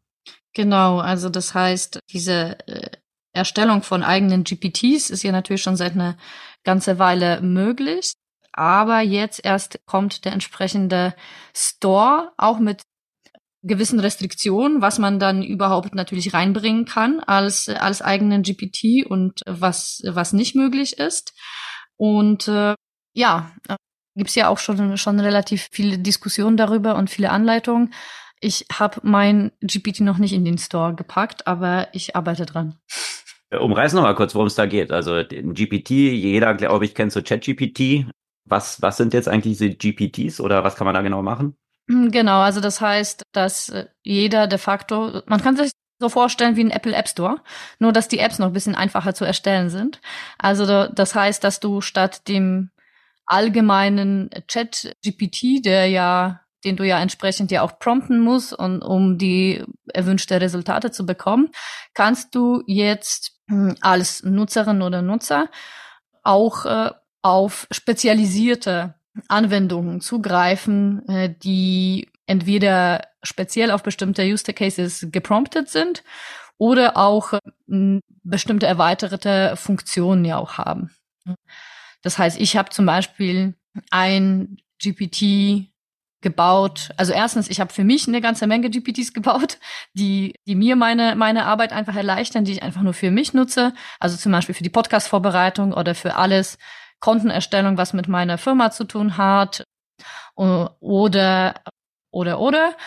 Genau, also das heißt, diese äh, Erstellung von eigenen GPTs ist ja natürlich schon seit einer ganze Weile möglich. Aber jetzt erst kommt der entsprechende Store auch mit gewissen Restriktionen, was man dann überhaupt natürlich reinbringen kann als, als eigenen GPT und was, was nicht möglich ist. Und äh, ja, gibt's ja auch schon, schon relativ viele Diskussionen darüber und viele Anleitungen. Ich habe mein GPT noch nicht in den Store gepackt, aber ich arbeite dran. Umreiß noch mal kurz, worum es da geht. Also GPT, jeder, glaube ich, kennt so ChatGPT. Was, was sind jetzt eigentlich diese GPTs oder was kann man da genau machen? Hm, genau, also das heißt, dass äh, jeder de facto, man kann sich so vorstellen wie ein Apple App Store, nur dass die Apps noch ein bisschen einfacher zu erstellen sind. Also das heißt, dass du statt dem allgemeinen Chat GPT, der ja, den du ja entsprechend ja auch prompten musst und um die erwünschte Resultate zu bekommen, kannst du jetzt hm, als Nutzerin oder Nutzer auch äh, auf spezialisierte Anwendungen zugreifen, äh, die entweder speziell auf bestimmte Use Cases gepromptet sind oder auch äh, bestimmte erweiterte Funktionen ja auch haben. Das heißt, ich habe zum Beispiel ein GPT gebaut. Also erstens, ich habe für mich eine ganze Menge GPTs gebaut, die, die mir meine, meine Arbeit einfach erleichtern, die ich einfach nur für mich nutze. Also zum Beispiel für die Podcast-Vorbereitung oder für alles, Kontenerstellung, was mit meiner Firma zu tun hat oder oder oder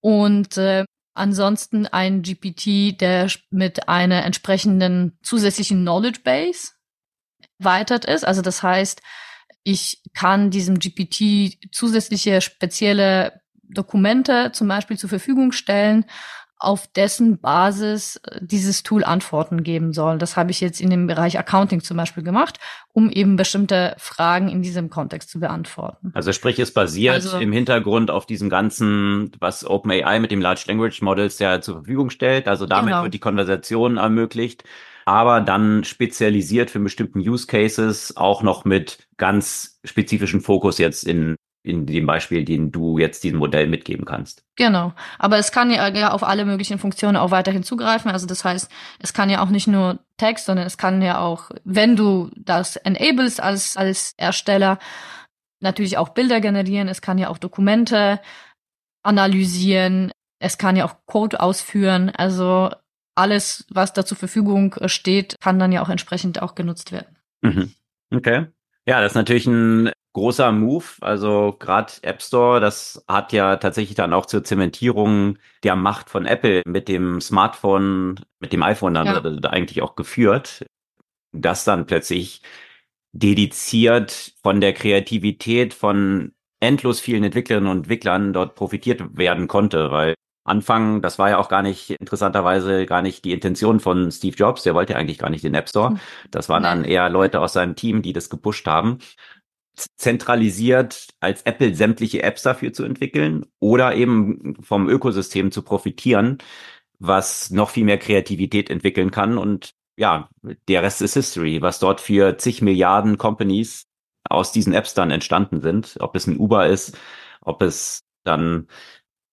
und äh, ansonsten ein GPT, der mit einer entsprechenden zusätzlichen Knowledge Base erweitert ist. Also das heißt, Ich kann diesem GPT zusätzliche spezielle Dokumente zum Beispiel zur Verfügung stellen, auf dessen Basis äh, dieses Tool Antworten geben soll. Das habe ich jetzt in dem Bereich Accounting zum Beispiel gemacht, um eben bestimmte Fragen in diesem Kontext zu beantworten. Also sprich, es basiert also, im Hintergrund auf diesem ganzen, was OpenAI mit dem Large Language Models ja zur Verfügung stellt. Also damit genau. wird die Konversation ermöglicht, aber dann spezialisiert für bestimmten Use Cases auch noch mit ganz spezifischen Fokus jetzt in in dem Beispiel, den du jetzt diesem Modell mitgeben kannst. Genau. Aber es kann ja, auf alle möglichen Funktionen auch weiterhin zugreifen. Also das heißt, es kann ja auch nicht nur Text, sondern es kann ja auch, wenn du das enables als, als Ersteller, natürlich auch Bilder generieren. Es kann ja auch Dokumente analysieren. Es kann ja auch Code ausführen. Also alles, was da zur Verfügung steht, kann dann ja auch entsprechend auch genutzt werden. Mhm. Okay. Ja, das ist natürlich ein großer Move. Also gerade App Store, das hat ja tatsächlich dann auch zur Zementierung der Macht von Apple mit dem Smartphone, mit dem iPhone dann ja. eigentlich auch geführt, dass dann plötzlich dediziert von der Kreativität von endlos vielen Entwicklerinnen und Entwicklern dort profitiert werden konnte, weil Anfang, das war ja auch gar nicht, interessanterweise gar nicht die Intention von Steve Jobs, der wollte ja eigentlich gar nicht den App Store. Hm. Das waren dann eher Leute aus seinem Team, die das gepusht haben zentralisiert als Apple sämtliche Apps dafür zu entwickeln oder eben vom Ökosystem zu profitieren, was noch viel mehr Kreativität entwickeln kann. Und ja, der Rest ist History, was dort für zig Milliarden Companies aus diesen Apps dann entstanden sind. Ob es ein Uber ist, ob es dann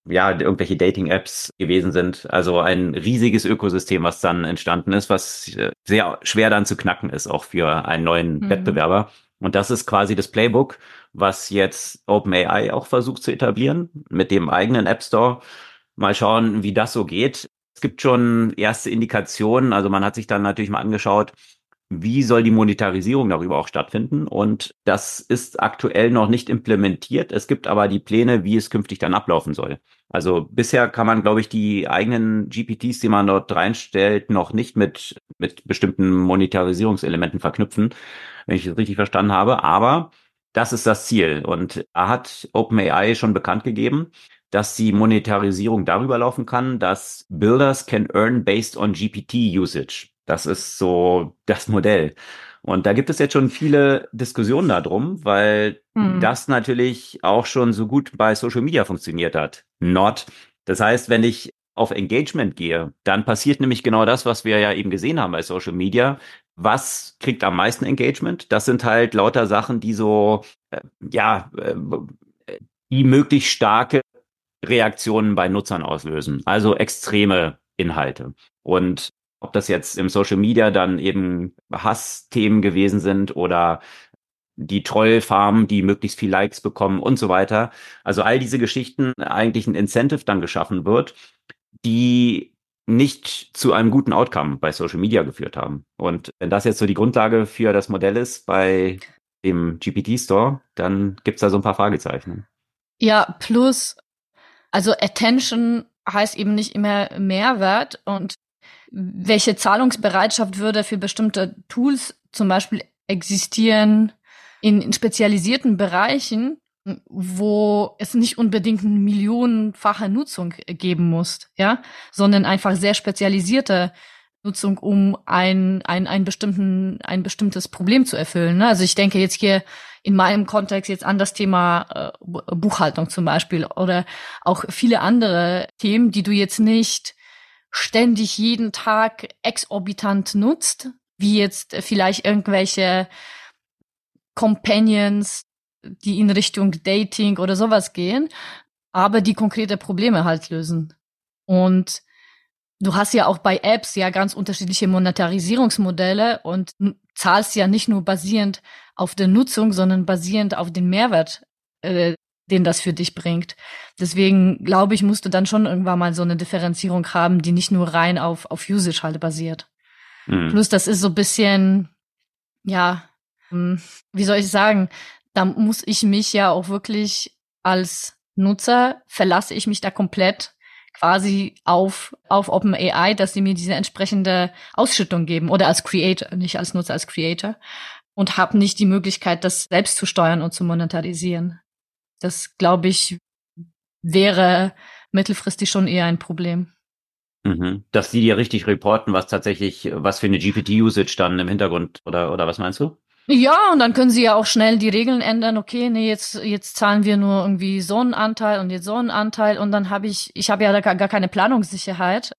ja, irgendwelche Dating-Apps gewesen sind. Also ein riesiges Ökosystem, was dann entstanden ist, was äh, sehr schwer dann zu knacken ist, auch für einen neuen mhm. Wettbewerber. Und das ist quasi das Playbook, was jetzt OpenAI auch versucht zu etablieren mit dem eigenen App Store. Mal schauen, wie das so geht. Es gibt schon erste Indikationen. Also man hat sich dann natürlich mal angeschaut, wie soll die Monetarisierung darüber auch stattfinden? Und das ist aktuell noch nicht implementiert. Es gibt aber die Pläne, wie es künftig dann ablaufen soll. Also bisher kann man, glaube ich, die eigenen GPTs, die man dort reinstellt, noch nicht mit, mit bestimmten Monetarisierungselementen verknüpfen, wenn ich das richtig verstanden habe. Aber das ist das Ziel. Und da hat OpenAI schon bekannt gegeben, dass die Monetarisierung darüber laufen kann, dass Builders can earn based on GPT usage. Das ist so das Modell. Und da gibt es jetzt schon viele Diskussionen darum, weil hm. das natürlich auch schon so gut bei Social Media funktioniert hat. Not. Das heißt, wenn ich auf Engagement gehe, dann passiert nämlich genau das, was wir ja eben gesehen haben bei Social Media. Was kriegt am meisten Engagement? Das sind halt lauter Sachen, die so, äh, ja, äh, die möglichst starke Reaktionen bei Nutzern auslösen. Also extreme Inhalte. Und ob das jetzt im Social Media dann eben Hassthemen gewesen sind oder die Trollfarmen, die möglichst viel Likes bekommen und so weiter. Also all diese Geschichten eigentlich ein Incentive dann geschaffen wird, die nicht zu einem guten Outcome bei Social Media geführt haben. Und wenn das jetzt so die Grundlage für das Modell ist bei dem GPT Store, dann gibt's da so ein paar Fragezeichen. Ja, plus, also Attention heißt eben nicht immer Mehrwert und welche Zahlungsbereitschaft würde für bestimmte Tools zum Beispiel existieren in, in spezialisierten Bereichen, wo es nicht unbedingt eine millionenfache Nutzung geben muss, ja, sondern einfach sehr spezialisierte Nutzung, um ein, ein, ein, bestimmten, ein bestimmtes Problem zu erfüllen. Ne? Also ich denke jetzt hier in meinem Kontext jetzt an das Thema äh, Buchhaltung zum Beispiel oder auch viele andere Themen, die du jetzt nicht ständig jeden Tag exorbitant nutzt, wie jetzt vielleicht irgendwelche Companions, die in Richtung Dating oder sowas gehen, aber die konkrete Probleme halt lösen. Und du hast ja auch bei Apps ja ganz unterschiedliche Monetarisierungsmodelle und zahlst ja nicht nur basierend auf der Nutzung, sondern basierend auf den Mehrwert, äh, den das für dich bringt. Deswegen glaube ich, musst du dann schon irgendwann mal so eine Differenzierung haben, die nicht nur rein auf, auf Usage halt basiert. Mhm. Plus, das ist so bisschen, ja, hm, wie soll ich sagen, da muss ich mich ja auch wirklich als Nutzer verlasse ich mich da komplett quasi auf, auf OpenAI, dass sie mir diese entsprechende Ausschüttung geben oder als Creator, nicht als Nutzer, als Creator. und habe nicht die Möglichkeit, das selbst zu steuern und zu monetarisieren. Das, glaube ich, wäre mittelfristig schon eher ein Problem. Mhm. Dass die dir richtig reporten, was tatsächlich, was für eine GPT-Usage dann im Hintergrund oder, oder was meinst du? Ja, und dann können sie ja auch schnell die Regeln ändern. Okay, nee, jetzt jetzt zahlen wir nur irgendwie so einen Anteil und jetzt so einen Anteil und dann habe ich ich habe ja gar, gar keine Planungssicherheit,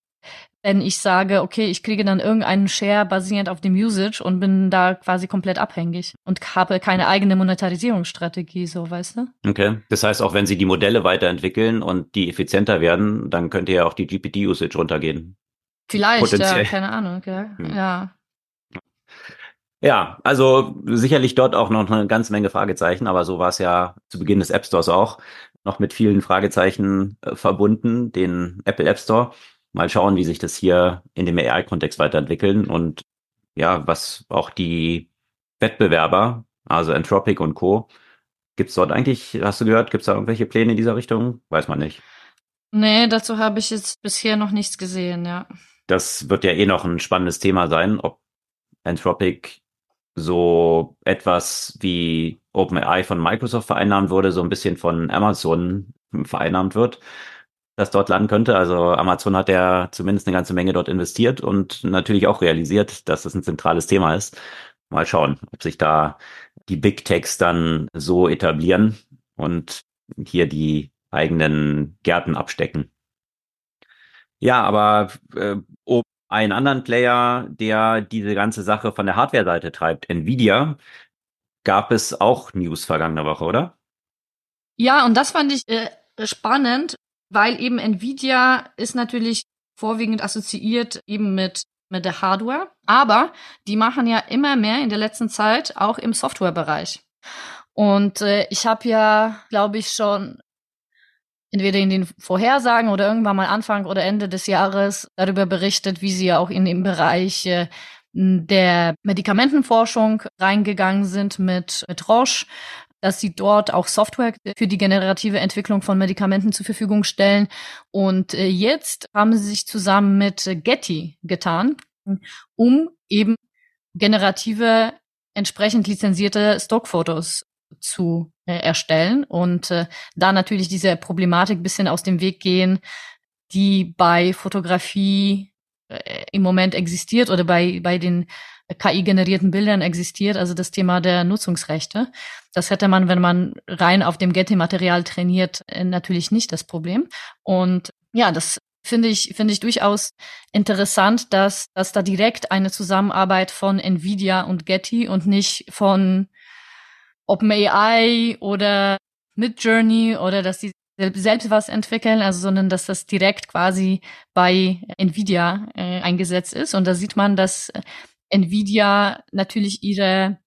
wenn ich sage, okay, ich kriege dann irgendeinen Share basierend auf dem Usage und bin da quasi komplett abhängig und habe keine eigene Monetarisierungsstrategie, so weißt du? Okay, das heißt, auch wenn sie die Modelle weiterentwickeln und die effizienter werden, dann könnte ja auch die GPT-Usage runtergehen. Vielleicht, ja, keine Ahnung, ja. Hm. ja. Ja, also sicherlich dort auch noch eine ganze Menge Fragezeichen, aber so war es ja zu Beginn des App Stores auch noch mit vielen Fragezeichen äh, verbunden, den Apple App Store. Mal schauen, wie sich das hier in dem AI-Kontext weiterentwickeln und ja, was auch die Wettbewerber, also Anthropic und Co. Gibt's dort eigentlich, hast du gehört, gibt's da irgendwelche Pläne in dieser Richtung? Weiß man nicht. Nee, dazu habe ich jetzt bisher noch nichts gesehen, ja. Das wird ja eh noch ein spannendes Thema sein, ob Anthropic so etwas wie OpenAI von Microsoft vereinnahmt wurde, so ein bisschen von Amazon vereinnahmt wird, das dort landen könnte. Also Amazon hat ja zumindest eine ganze Menge dort investiert und natürlich auch realisiert, dass das ein zentrales Thema ist. Mal schauen, ob sich da die Big Techs dann so etablieren und hier die eigenen Gärten abstecken. Ja, aber äh, einen anderen Player, der diese ganze Sache von der Hardware-Seite treibt, Nvidia, gab es auch News vergangene Woche, oder? Ja, und das fand ich äh, spannend, weil eben Nvidia ist natürlich vorwiegend assoziiert eben mit mit der Hardware, aber die machen ja immer mehr in der letzten Zeit auch im Softwarebereich. Und äh, ich habe ja, glaube ich, schon entweder in den Vorhersagen oder irgendwann mal Anfang oder Ende des Jahres darüber berichtet, wie sie ja auch in dem Bereich äh, der Medikamentenforschung reingegangen sind mit, mit Roche, dass sie dort auch Software für die generative Entwicklung von Medikamenten zur Verfügung stellen. Und äh, jetzt haben sie sich zusammen mit Getty getan, um eben generative, entsprechend lizenzierte Stockfotos zu äh, erstellen und äh, da natürlich diese Problematik bisschen aus dem Weg gehen, die bei Fotografie äh, im Moment existiert oder bei, bei den KI-generierten Bildern existiert, also das Thema der Nutzungsrechte. Das hätte man, wenn man rein auf dem Getty-Material trainiert, äh, natürlich nicht das Problem. Und ja, das finde ich, finde ich durchaus interessant, dass, dass da direkt eine Zusammenarbeit von Nvidia und Getty und nicht von OpenAI oder Midjourney oder dass die selbst was entwickeln, also sondern dass das direkt quasi bei Nvidia äh, eingesetzt ist. Und da sieht man, dass Nvidia natürlich ihre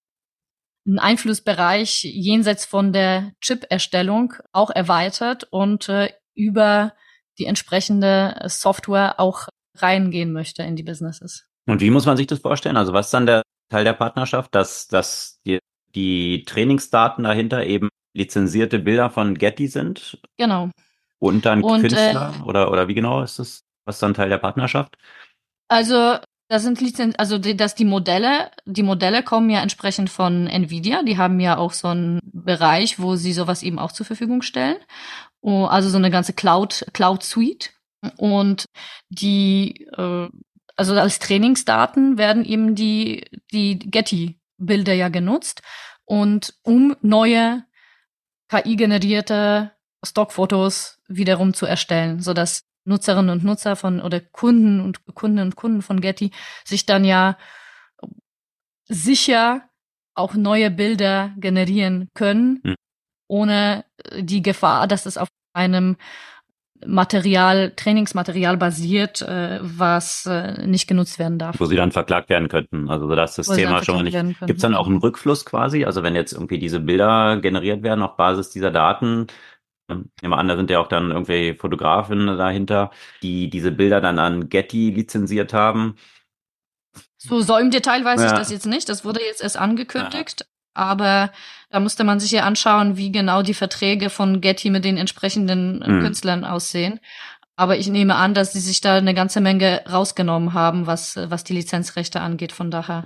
Einflussbereich jenseits von der Chip-Erstellung auch erweitert und äh, über die entsprechende Software auch reingehen möchte in die Businesses. Und wie muss man sich das vorstellen? Also was ist dann der Teil der Partnerschaft, dass, dass die die Trainingsdaten dahinter eben lizenzierte Bilder von Getty sind. Genau. Und dann und, Künstler äh, oder oder wie genau ist das? Was ist dann Teil der Partnerschaft? Also das sind Lizenz, also die, dass die Modelle, die Modelle kommen ja entsprechend von Nvidia. Die haben ja auch so einen Bereich, wo sie sowas eben auch zur Verfügung stellen. Oh, also so eine ganze Cloud Cloud Suite. Und die, äh, also als Trainingsdaten werden eben die die Getty Bilder ja genutzt und um neue KI-generierte Stockfotos wiederum zu erstellen, so dass Nutzerinnen und Nutzer von oder Kunden und Kundinnen und Kunden von Getty sich dann ja sicher auch neue Bilder generieren können, hm. ohne die Gefahr, dass es auf einem Material, Trainingsmaterial basiert, äh, was äh, nicht genutzt werden darf. Wo sie dann verklagt werden könnten. Also das ist das Thema schon mal nicht. Gibt es dann auch einen Rückfluss quasi? Also wenn jetzt irgendwie diese Bilder generiert werden auf Basis dieser Daten, Nehmen wir an, da sind ja auch dann irgendwelche Fotografen dahinter, die diese Bilder dann an Getty lizenziert haben. So, im Detail weiß ja. ich das jetzt nicht. Das wurde jetzt erst angekündigt. Aber da musste man sich ja anschauen, wie genau die Verträge von Getty mit den entsprechenden mhm. Künstlern aussehen. Aber ich nehme an, dass sie sich da eine ganze Menge rausgenommen haben, was, was die Lizenzrechte angeht. Von daher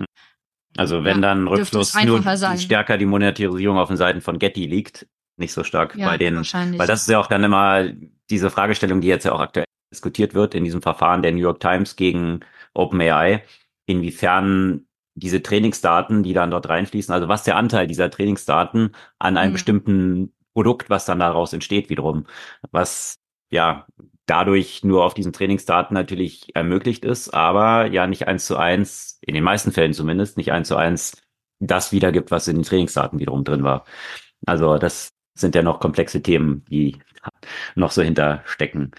Also wenn Ja, dann Rückfluss nur sein. stärker die Monetarisierung auf den Seiten von Getty liegt, nicht so stark Ja, bei den, wahrscheinlich. weil das ist ja auch dann immer diese Fragestellung, die jetzt ja auch aktuell diskutiert wird in diesem Verfahren der New York Times gegen OpenAI, inwiefern diese Trainingsdaten, die dann dort reinfließen, also was der Anteil dieser Trainingsdaten an einem Mhm. bestimmten Produkt, was dann daraus entsteht wiederum, was ja dadurch nur auf diesen Trainingsdaten natürlich ermöglicht ist, aber ja nicht eins zu eins, in den meisten Fällen zumindest, nicht eins zu eins das wiedergibt, was in den Trainingsdaten wiederum drin war. Also das sind ja noch komplexe Themen, die noch so hinterstecken.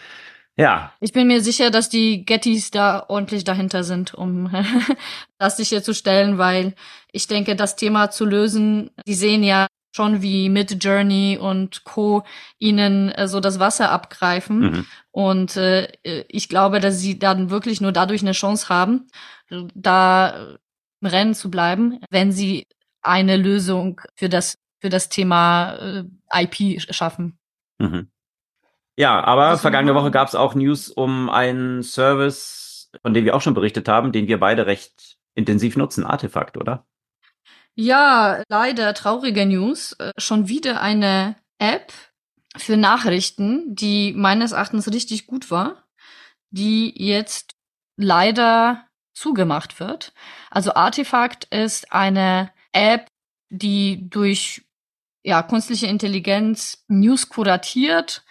Ja, Ich bin mir sicher, dass die Gettys da ordentlich dahinter sind, um das sicherzustellen, weil ich denke, das Thema zu lösen, die sehen ja schon wie Mid Journey und Co. ihnen äh, so das Wasser abgreifen. mhm. Und äh, ich glaube, dass sie dann wirklich nur dadurch eine Chance haben, da im Rennen zu bleiben, wenn sie eine Lösung für das für das Thema äh, IP schaffen. Mhm. Ja, aber Was vergangene? Woche gab es auch News um einen Service, von dem wir auch schon berichtet haben, den wir beide recht intensiv nutzen, Artefakt, oder? Ja, leider traurige News. Äh, Schon wieder eine App für Nachrichten, die meines Erachtens richtig gut war, die jetzt leider zugemacht wird. Also Artefakt ist eine App, die durch ja, künstliche Intelligenz News kuratiert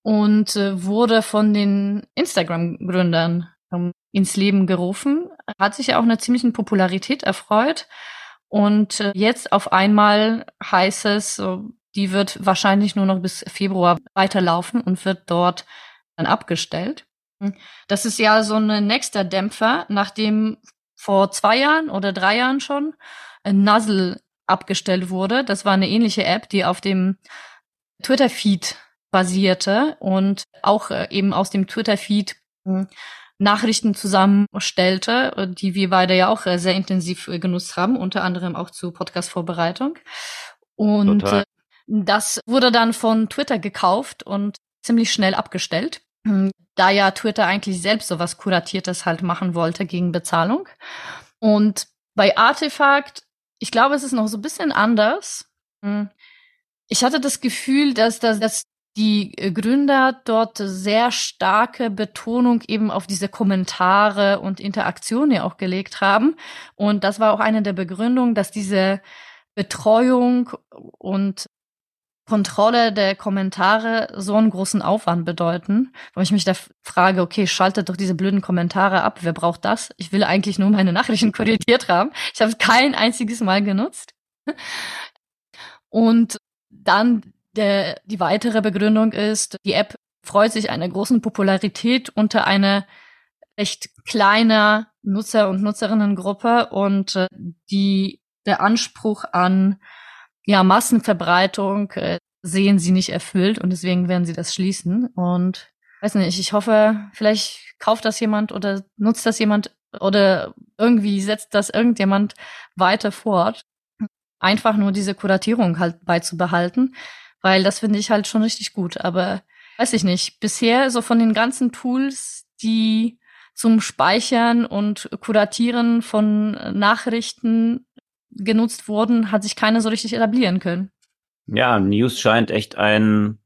und äh, wurde von den Instagram-Gründern ähm, ins Leben gerufen. Hat sich ja auch einer ziemlichen Popularität erfreut. Und äh, jetzt auf einmal heißt es, die wird wahrscheinlich nur noch bis Februar weiterlaufen und wird dort dann abgestellt. Das ist ja so ein nächster Dämpfer, nachdem vor zwei Jahren oder drei Jahren schon Nuzzle abgestellt wurde. Das war eine ähnliche App, die auf dem Twitter-Feed basierte und auch äh, eben aus dem Twitter-Feed mh, Nachrichten zusammenstellte, äh, die wir beide ja auch äh, sehr intensiv genutzt haben, unter anderem auch zur Podcast-Vorbereitung. Und Total. das wurde dann von Twitter gekauft und ziemlich schnell abgestellt, Hm, da ja Twitter eigentlich selbst sowas Kuratiertes halt machen wollte gegen Bezahlung. Und bei Artefakt, ich glaube, es ist noch so ein bisschen anders. Hm, Ich hatte das Gefühl, dass, dass, dass die äh, Gründer dort sehr starke Betonung eben auf diese Kommentare und Interaktion ja auch gelegt haben. Und das war auch eine der Begründungen, dass diese Betreuung und Kontrolle der Kommentare so einen großen Aufwand bedeuten, wo ich mich da frage, okay, schaltet doch diese blöden Kommentare ab, wer braucht das? Ich will eigentlich nur meine Nachrichten korrigiert haben. Ich habe es kein einziges Mal genutzt. Und dann der, die weitere Begründung ist, die App freut sich einer großen Popularität unter einer recht kleiner Nutzer- und Nutzerinnengruppe und äh, die, der Anspruch an ja, Massenverbreitung äh, sehen sie nicht erfüllt und deswegen werden sie das schließen. Und weiß nicht, ich hoffe, vielleicht kauft das jemand oder nutzt das jemand oder irgendwie setzt das irgendjemand weiter fort. Einfach nur diese Kuratierung halt beizubehalten, weil das finde ich halt schon richtig gut. Aber weiß ich nicht, bisher so von den ganzen Tools, die zum Speichern und Kuratieren von Nachrichten genutzt wurden, hat sich keine so richtig etablieren können. Ja, News scheint echt ein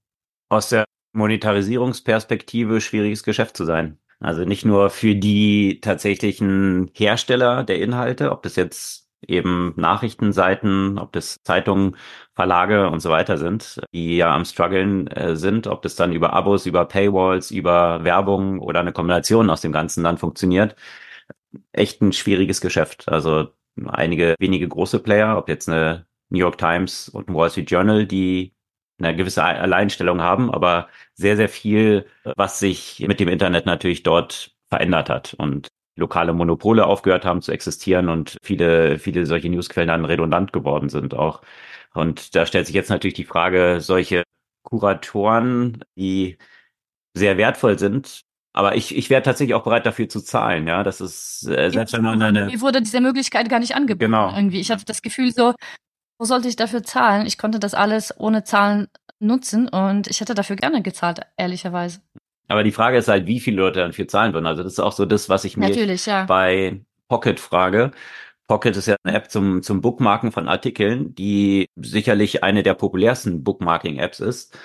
aus der Monetarisierungsperspektive schwieriges Geschäft zu sein. Also nicht nur für die tatsächlichen Hersteller der Inhalte, ob das jetzt eben Nachrichtenseiten, ob das Zeitungen, Verlage und so weiter sind, die ja am struggeln äh, sind, ob das dann über Abos, über Paywalls, über Werbung oder eine Kombination aus dem Ganzen dann funktioniert. Echt ein schwieriges Geschäft. Also einige wenige große Player, ob jetzt eine New York Times und ein Wall Street Journal, die eine gewisse Alleinstellung haben, aber sehr, sehr viel, was sich mit dem Internet natürlich dort verändert hat und lokale Monopole aufgehört haben zu existieren und viele, viele solche Newsquellen dann redundant geworden sind auch. Und da stellt sich jetzt natürlich die Frage, solche Kuratoren, die sehr wertvoll sind, aber ich, ich wäre tatsächlich auch bereit dafür zu zahlen, ja. Das ist äh, selbst wenn man eine. Mir wurde diese Möglichkeit gar nicht angeboten. Genau. Irgendwie. Ich hatte das Gefühl so, wo sollte ich dafür zahlen? Ich konnte das alles ohne Zahlen nutzen und ich hätte dafür gerne gezahlt, ehrlicherweise. Aber die Frage ist halt, wie viele Leute dafür zahlen würden. Also das ist auch so das, was ich mir Natürlich, ja. bei Pocket frage. Pocket ist ja eine App zum, zum Bookmarken von Artikeln, die sicherlich eine der populärsten Bookmarking-Apps ist.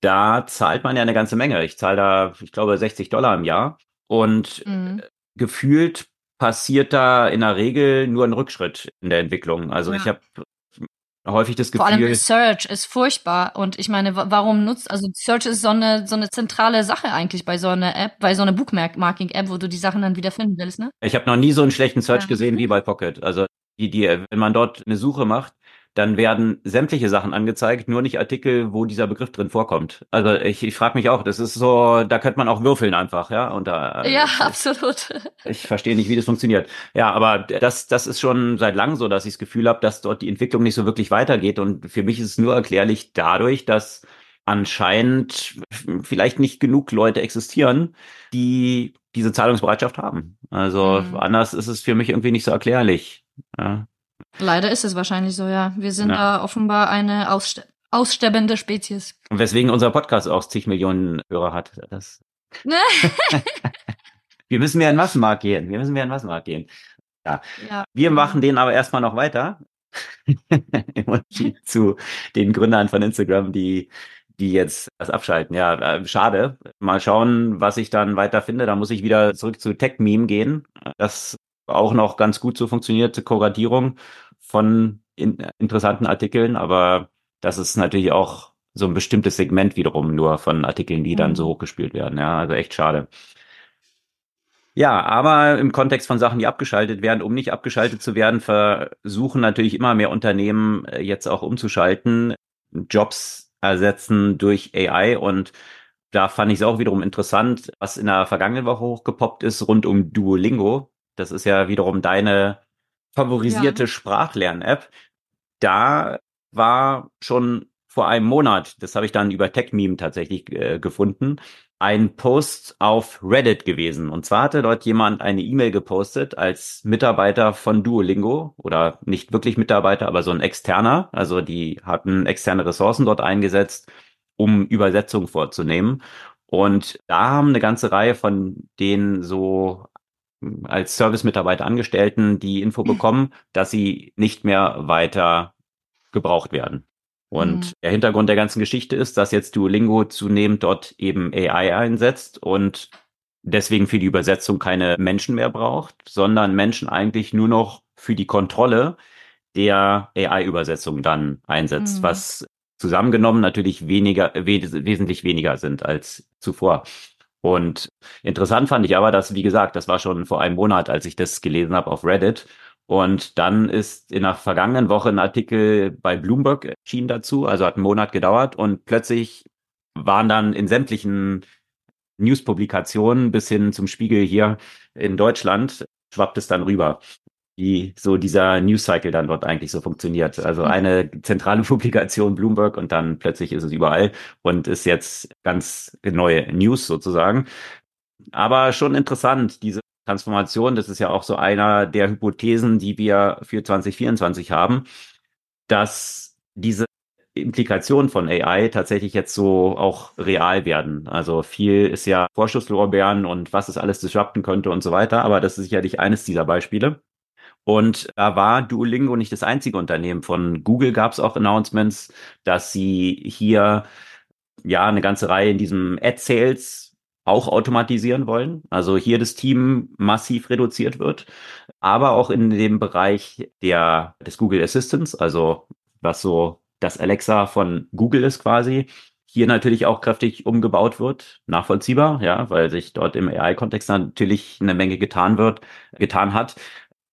Da zahlt man ja eine ganze Menge. Ich zahle da, ich glaube, 60 Dollar im Jahr. Und mhm. gefühlt passiert da in der Regel nur ein Rückschritt in der Entwicklung. Also ja. ich habe häufig das Gefühl. Vor allem Search ist furchtbar. Und ich meine, warum nutzt, also Search ist so eine, so eine zentrale Sache eigentlich bei so einer App, bei so einer Bookmarking-App, wo du die Sachen dann wieder finden willst, ne? Ich habe noch nie so einen schlechten Search ja. gesehen wie bei Pocket. Also die, die, wenn man dort eine Suche macht, dann werden sämtliche Sachen angezeigt, nur nicht Artikel, wo dieser Begriff drin vorkommt. Also ich, ich frage mich auch, das ist so, da könnte man auch würfeln einfach, ja. Und da, ja, ich, absolut. Ich verstehe nicht, wie das funktioniert. Ja, aber das, das ist schon seit langem so, dass ich das Gefühl habe, dass dort die Entwicklung nicht so wirklich weitergeht. Und für mich ist es nur erklärlich dadurch, dass anscheinend vielleicht nicht genug Leute existieren, die diese Zahlungsbereitschaft haben. Also mhm. anders ist es für mich irgendwie nicht so erklärlich. Ja. Leider ist es wahrscheinlich so, ja. Wir sind ja. da offenbar eine ausste aussterbende Spezies. Und weswegen unser Podcast auch zig Millionen Hörer hat. Das wir müssen mehr in Massenmarkt gehen. Wir müssen mehr in Massenmarkt gehen. Ja. ja. Wir machen den aber erstmal noch weiter. zu den Gründern von Instagram, die die jetzt das abschalten. Ja, äh, schade. Mal schauen, was ich dann weiter finde. Da muss ich wieder zurück zu Tech Meme gehen. Das auch noch ganz gut so funktionierte Kuratierung von in, interessanten Artikeln, aber das ist natürlich auch so ein bestimmtes Segment wiederum nur von Artikeln, die mhm. dann so hochgespielt werden. Ja, also echt schade. Ja, aber im Kontext von Sachen, die abgeschaltet werden, um nicht abgeschaltet zu werden, versuchen natürlich immer mehr Unternehmen äh, jetzt auch umzuschalten, Jobs ersetzen durch AI und da fand ich es auch wiederum interessant, was in der vergangenen Woche hochgepoppt ist rund um Duolingo. Das ist ja wiederum deine favorisierte ja. Sprachlern-App. Da war schon vor einem Monat, das habe ich dann über TechMeme tatsächlich äh, gefunden, ein Post auf Reddit gewesen. Und zwar hatte dort jemand eine E-Mail gepostet als Mitarbeiter von Duolingo oder nicht wirklich Mitarbeiter, aber so ein externer. Also die hatten externe Ressourcen dort eingesetzt, um Übersetzung vorzunehmen. Und da haben eine ganze Reihe von denen so als Service-Mitarbeiter Angestellten die Info mhm. bekommen, dass sie nicht mehr weiter gebraucht werden. Und mhm. der Hintergrund der ganzen Geschichte ist, dass jetzt Duolingo zunehmend dort eben AI einsetzt und deswegen für die Übersetzung keine Menschen mehr braucht, sondern Menschen eigentlich nur noch für die Kontrolle der AI-Übersetzung dann einsetzt, mhm. was zusammengenommen natürlich weniger, wesentlich weniger sind als zuvor. Und interessant fand ich aber, dass, wie gesagt, das war schon vor einem Monat, als ich das gelesen habe auf Reddit. Und dann ist in der vergangenen Woche ein Artikel bei Bloomberg erschienen dazu, also hat einen Monat gedauert und plötzlich waren dann in sämtlichen News-Publikationen bis hin zum Spiegel hier in Deutschland schwappt es dann rüber wie so dieser News Cycle dann dort eigentlich so funktioniert. Also mhm. eine zentrale Publikation Bloomberg und dann plötzlich ist es überall und ist jetzt ganz neue News sozusagen. Aber schon interessant, diese Transformation, das ist ja auch so einer der Hypothesen, die wir für 2024 haben, dass diese Implikationen von AI tatsächlich jetzt so auch real werden. Also viel ist ja Vorschusslorbeeren und was es alles disrupten könnte und so weiter, aber das ist sicherlich eines dieser Beispiele. Und da war Duolingo nicht das einzige Unternehmen. Von Google gab es auch Announcements, dass sie hier ja eine ganze Reihe in diesem Ad-Sales auch automatisieren wollen. Also hier das Team massiv reduziert wird, aber auch in dem Bereich der, des Google Assistants, also was so das Alexa von Google ist quasi, hier natürlich auch kräftig umgebaut wird, nachvollziehbar, ja, weil sich dort im AI-Kontext natürlich eine Menge getan wird, getan hat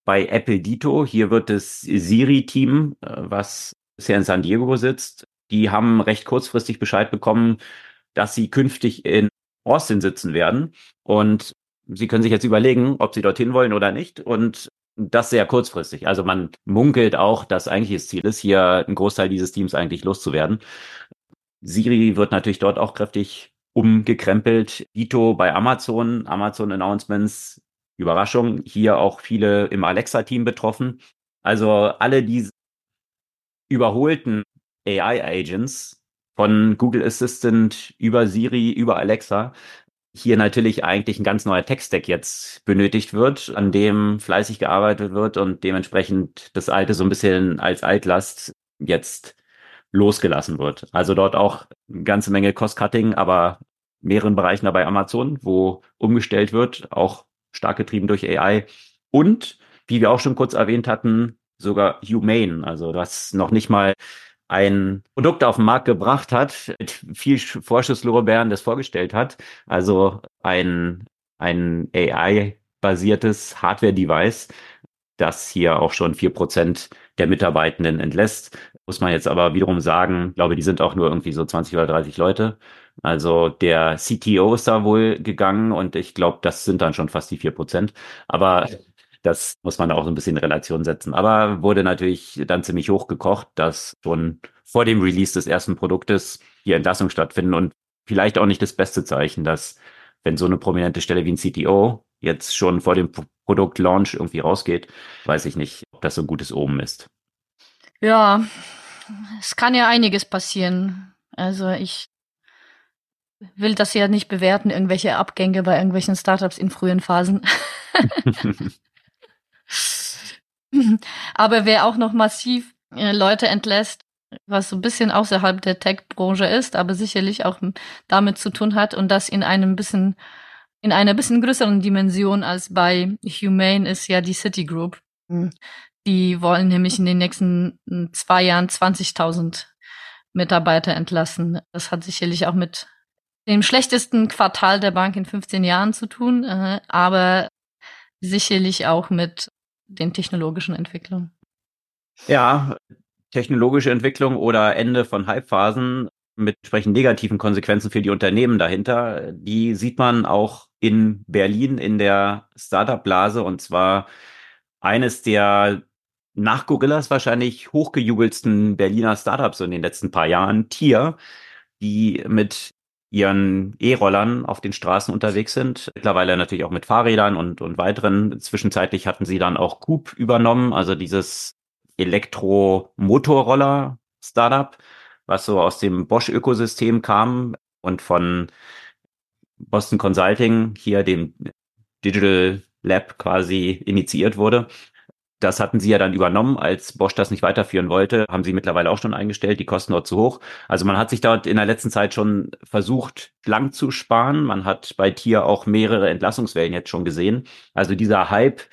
bei Apple Dito. Hier wird das Siri-Team, äh, was bisher in San Diego sitzt, die haben recht kurzfristig Bescheid bekommen, dass sie künftig in Austin sitzen werden. Und sie können sich jetzt überlegen, ob sie dorthin wollen oder nicht. Und das sehr kurzfristig. Also man munkelt auch, dass eigentlich das Ziel ist, hier einen Großteil dieses Teams eigentlich loszuwerden. Siri wird natürlich dort auch kräftig umgekrempelt. Dito bei Amazon, Amazon Announcements Überraschung, hier auch viele im Alexa-Team betroffen. Also alle diese überholten AI-Agents von Google Assistant über Siri, über Alexa, hier natürlich eigentlich ein ganz neuer Tech-Stack jetzt benötigt wird, an dem fleißig gearbeitet wird und dementsprechend das Alte so ein bisschen als Altlast jetzt losgelassen wird. Also dort auch eine ganze Menge Cost-Cutting, aber mehreren Bereichen dabei Amazon, wo umgestellt wird, auch stark getrieben durch AI. Und, wie wir auch schon kurz erwähnt hatten, sogar Humane, also was noch nicht mal ein Produkt auf den Markt gebracht hat, mit viel Vorschusslorbeeren das vorgestellt hat. Also ein, ein AI-basiertes Hardware-Device, das hier auch schon vier Prozent der Mitarbeitenden entlässt. Muss man jetzt aber wiederum sagen, glaube, die sind auch nur irgendwie so 20 oder 30 Leute. Also der CTO ist da wohl gegangen und ich glaube, das sind dann schon fast die vier Prozent. Aber das muss man auch so ein bisschen in Relation setzen. Aber wurde natürlich dann ziemlich hochgekocht, dass schon vor dem Release des ersten Produktes die Entlassungen stattfinden und vielleicht auch nicht das beste Zeichen, dass wenn so eine prominente Stelle wie ein CTO jetzt schon vor dem Produktlaunch irgendwie rausgeht, weiß ich nicht, ob das so ein gutes Omen ist. Ja, es kann ja einiges passieren. Also ich will das ja nicht bewerten, irgendwelche Abgänge bei irgendwelchen Startups in frühen Phasen. Aber wer auch noch massiv äh, Leute entlässt, was so ein bisschen außerhalb der Tech-Branche ist, aber sicherlich auch damit zu tun hat und das in einem bisschen, in einer bisschen größeren Dimension als bei Humane ist ja die Citigroup. Hm. Die wollen nämlich in den nächsten hm, zwei Jahren 20.000 Mitarbeiter entlassen. Das hat sicherlich auch mit dem schlechtesten Quartal der Bank in 15 Jahren zu tun, äh, aber sicherlich auch mit den technologischen Entwicklungen. Ja, technologische Entwicklung oder Ende von Hypephasen mit entsprechend negativen Konsequenzen für die Unternehmen dahinter, die sieht man auch in Berlin in der Startup-Blase und zwar eines der nach Gorillas wahrscheinlich hochgejubelsten Berliner Startups in den letzten paar Jahren, Tier, die mit ihren E-Rollern auf den Straßen unterwegs sind. Mittlerweile natürlich auch mit Fahrrädern und, und weiteren. Zwischenzeitlich hatten sie dann auch Coop übernommen, also dieses Elektro-Motorroller-Startup, was so aus dem Bosch-Ökosystem kam und von Boston Consulting, hier dem Digital Lab quasi initiiert wurde. Das hatten sie ja dann übernommen, als Bosch das nicht weiterführen wollte, haben sie mittlerweile auch schon eingestellt, die Kosten dort zu hoch. Also man hat sich dort in der letzten Zeit schon versucht, lang zu sparen. Man hat bei Tier auch mehrere Entlassungswellen jetzt schon gesehen. Also dieser Hype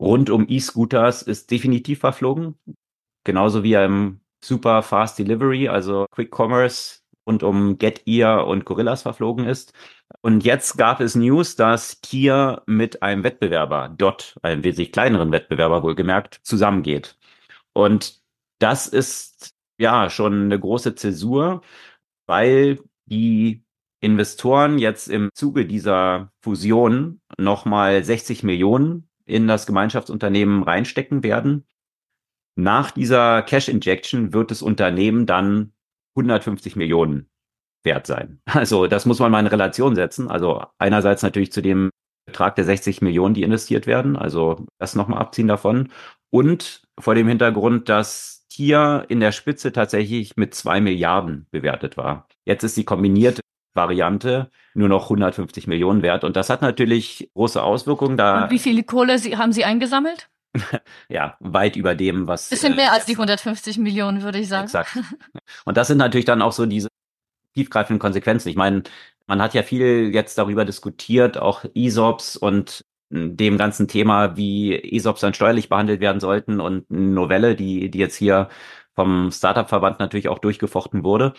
rund um E-Scooters ist definitiv verflogen. Genauso wie im Super Fast Delivery, also Quick Commerce rund um Get Ear und Gorillas verflogen ist. Und jetzt gab es News, dass Kia mit einem Wettbewerber, dort einem wesentlich kleineren Wettbewerber wohlgemerkt, zusammengeht. Und das ist ja schon eine große Zäsur, weil die Investoren jetzt im Zuge dieser Fusion nochmal 60 Millionen in das Gemeinschaftsunternehmen reinstecken werden. Nach dieser Cash Injection wird das Unternehmen dann 150 Millionen wert sein. Also das muss man mal in Relation setzen. Also einerseits natürlich zu dem Betrag der 60 Millionen, die investiert werden, also das nochmal abziehen davon. Und vor dem Hintergrund, dass Tier in der Spitze tatsächlich mit zwei Milliarden bewertet war. Jetzt ist die kombinierte Variante nur noch 150 Millionen wert. Und das hat natürlich große Auswirkungen. Da Und wie viele Kohle haben Sie eingesammelt? ja, weit über dem, was. Bisschen mehr äh, als die 150 Millionen, würde ich sagen. Exakt. Und das sind natürlich dann auch so diese tiefgreifenden Konsequenzen. Ich meine, man hat ja viel jetzt darüber diskutiert, auch ESOPs und dem ganzen Thema, wie ESOPs dann steuerlich behandelt werden sollten und eine Novelle, die, die jetzt hier vom Startup-Verband natürlich auch durchgefochten wurde.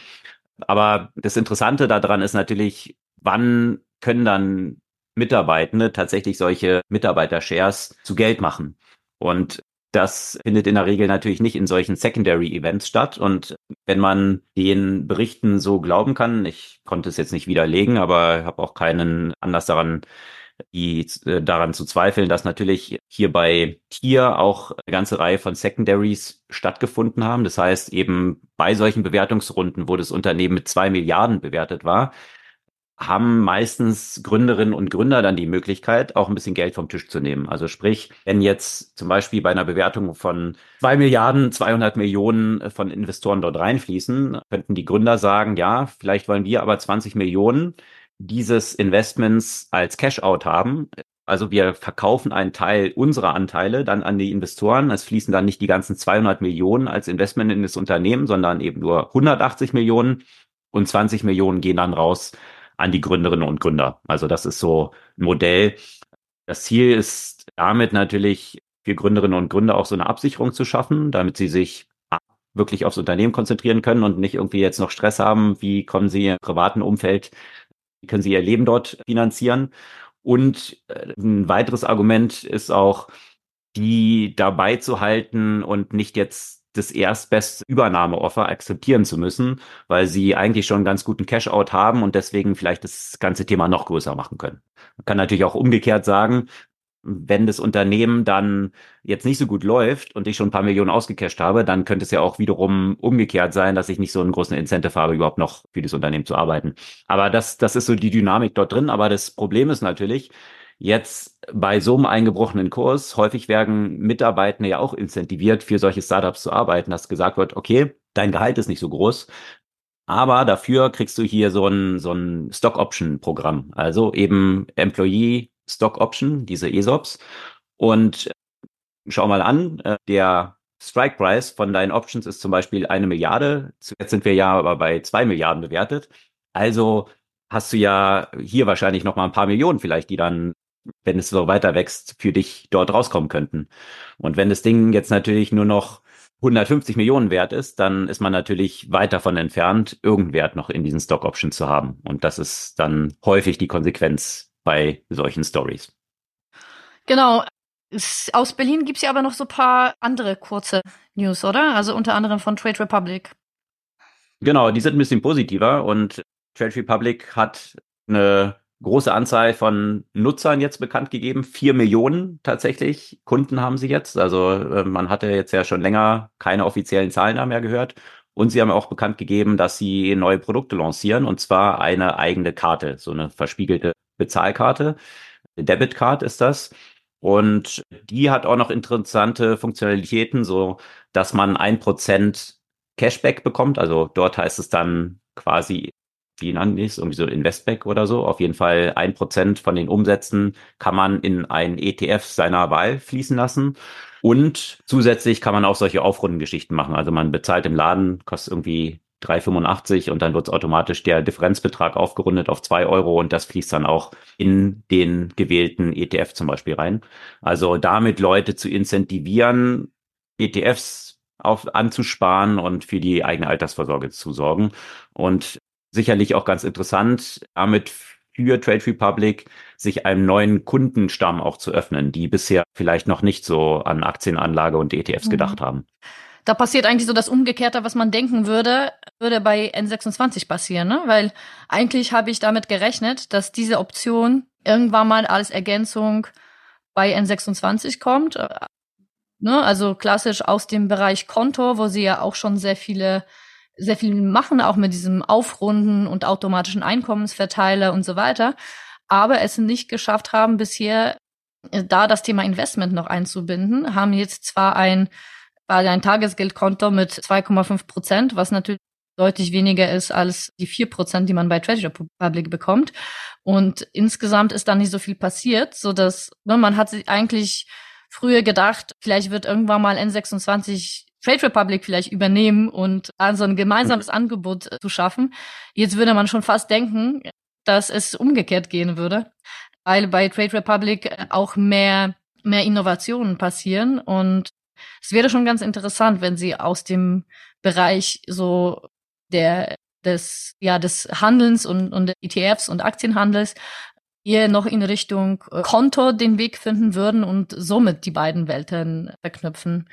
Aber das Interessante daran ist natürlich, wann können dann Mitarbeitende tatsächlich solche Mitarbeiter-Shares zu Geld machen? Und das findet in der Regel natürlich nicht in solchen Secondary Events statt. Und wenn man den Berichten so glauben kann, ich konnte es jetzt nicht widerlegen, aber habe auch keinen Anlass daran, die, äh, daran zu zweifeln, dass natürlich hier bei Tier auch eine ganze Reihe von Secondaries stattgefunden haben. Das heißt, eben bei solchen Bewertungsrunden, wo das Unternehmen mit zwei Milliarden bewertet war, haben meistens Gründerinnen und Gründer dann die Möglichkeit, auch ein bisschen Geld vom Tisch zu nehmen. Also sprich, wenn jetzt zum Beispiel bei einer Bewertung von zwei Milliarden, 200 Millionen von Investoren dort reinfließen, könnten die Gründer sagen, ja, vielleicht wollen wir aber 20 Millionen dieses Investments als Cash-out haben. Also wir verkaufen einen Teil unserer Anteile dann an die Investoren. Es fließen dann nicht die ganzen 200 Millionen als Investment in das Unternehmen, sondern eben nur 180 Millionen und 20 Millionen gehen dann raus an die Gründerinnen und Gründer. Also das ist so ein Modell. Das Ziel ist damit natürlich für Gründerinnen und Gründer auch so eine Absicherung zu schaffen, damit sie sich wirklich aufs Unternehmen konzentrieren können und nicht irgendwie jetzt noch Stress haben, wie kommen sie im privaten Umfeld, wie können sie ihr Leben dort finanzieren. Und äh, ein weiteres Argument ist auch, die dabei zu halten und nicht jetzt das erstbeste Übernahmeoffer akzeptieren zu müssen, weil sie eigentlich schon einen ganz guten Cash-out haben und deswegen vielleicht das ganze Thema noch größer machen können. Man kann natürlich auch umgekehrt sagen, wenn das Unternehmen dann jetzt nicht so gut läuft und ich schon ein paar Millionen ausgecasht habe, dann könnte es ja auch wiederum umgekehrt sein, dass ich nicht so einen großen Incentive habe, überhaupt noch für das Unternehmen zu arbeiten. Aber das, das ist so die Dynamik dort drin. Aber das Problem ist natürlich, jetzt bei so einem eingebrochenen Kurs, häufig werden Mitarbeitende ja auch incentiviert, für solche Startups zu arbeiten, dass gesagt wird, okay, dein Gehalt ist nicht so groß, aber dafür kriegst du hier so ein, so ein Stock-Option-Programm. Also eben Employee Stock Option, diese ESOPs. Und schau mal an, äh, der Strike Price von deinen Options ist zum Beispiel eine Milliarde. Zuletzt sind wir ja aber bei zwei Milliarden bewertet. Also hast du ja hier wahrscheinlich noch mal ein paar Millionen vielleicht, die dann, wenn es so weiter wächst, für dich dort rauskommen könnten. Und wenn das Ding jetzt natürlich nur noch 150 Millionen wert ist, dann ist man natürlich weit davon entfernt, irgendeinen Wert noch in diesen Stock Options zu haben. Und das ist dann häufig die Konsequenz bei solchen Stories. Genau. Aus Berlin gibt es ja aber noch so ein paar andere kurze News, oder? Also unter anderem von Trade Republic. Genau, die sind ein bisschen positiver und Trade Republic hat eine große Anzahl von Nutzern jetzt bekannt gegeben. Vier Millionen tatsächlich Kunden haben sie jetzt. Also äh, man hatte jetzt ja schon länger keine offiziellen Zahlen mehr gehört. Und sie haben auch bekannt gegeben, dass sie neue Produkte lancieren und zwar eine eigene Karte, so eine verspiegelte Bezahlkarte. Debitcard ist das. Und die hat auch noch interessante Funktionalitäten, so dass man ein Prozent Cashback bekommt. Also dort heißt es dann quasi, wie nennt es, irgendwie so Investback oder so. Auf jeden Fall ein Prozent von den Umsätzen kann man in ein ETF seiner Wahl fließen lassen. Und zusätzlich kann man auch solche Aufrundengeschichten machen. Also man bezahlt im Laden, kostet irgendwie 3,85 und dann wird automatisch der Differenzbetrag aufgerundet auf zwei Euro und das fließt dann auch in den gewählten ETF zum Beispiel rein. Also damit Leute zu incentivieren, ETFs auf, anzusparen und für die eigene Altersvorsorge zu sorgen. Und sicherlich auch ganz interessant, damit für Trade Republic sich einem neuen Kundenstamm auch zu öffnen, die bisher vielleicht noch nicht so an Aktienanlage und ETFs mhm. gedacht haben da passiert eigentlich so das Umgekehrte, was man denken würde, würde bei N26 passieren, ne? Weil eigentlich habe ich damit gerechnet, dass diese Option irgendwann mal als Ergänzung bei N26 kommt. Äh, ne? Also klassisch aus dem Bereich Konto, wo sie ja auch schon sehr viele sehr viel machen, auch mit diesem Aufrunden und automatischen Einkommensverteiler und so weiter, aber es nicht geschafft haben, bisher äh, da das Thema Investment noch einzubinden, haben jetzt zwar ein ein Tagesgeldkonto mit 2,5 Prozent, was natürlich deutlich weniger ist als die vier Prozent, die man bei Treasury Public bekommt. Und insgesamt ist da nicht so viel passiert, so dass ne, man hat sich eigentlich früher gedacht, vielleicht wird irgendwann mal N26 Trade Republic vielleicht übernehmen und so ein gemeinsames Angebot zu schaffen. Jetzt würde man schon fast denken, dass es umgekehrt gehen würde, weil bei Trade Republic auch mehr mehr Innovationen passieren und es wäre schon ganz interessant, wenn sie aus dem Bereich so der des ja des Handelns und und ETFs und Aktienhandels eher noch in Richtung äh, Konto den Weg finden würden und somit die beiden Welten verknüpfen.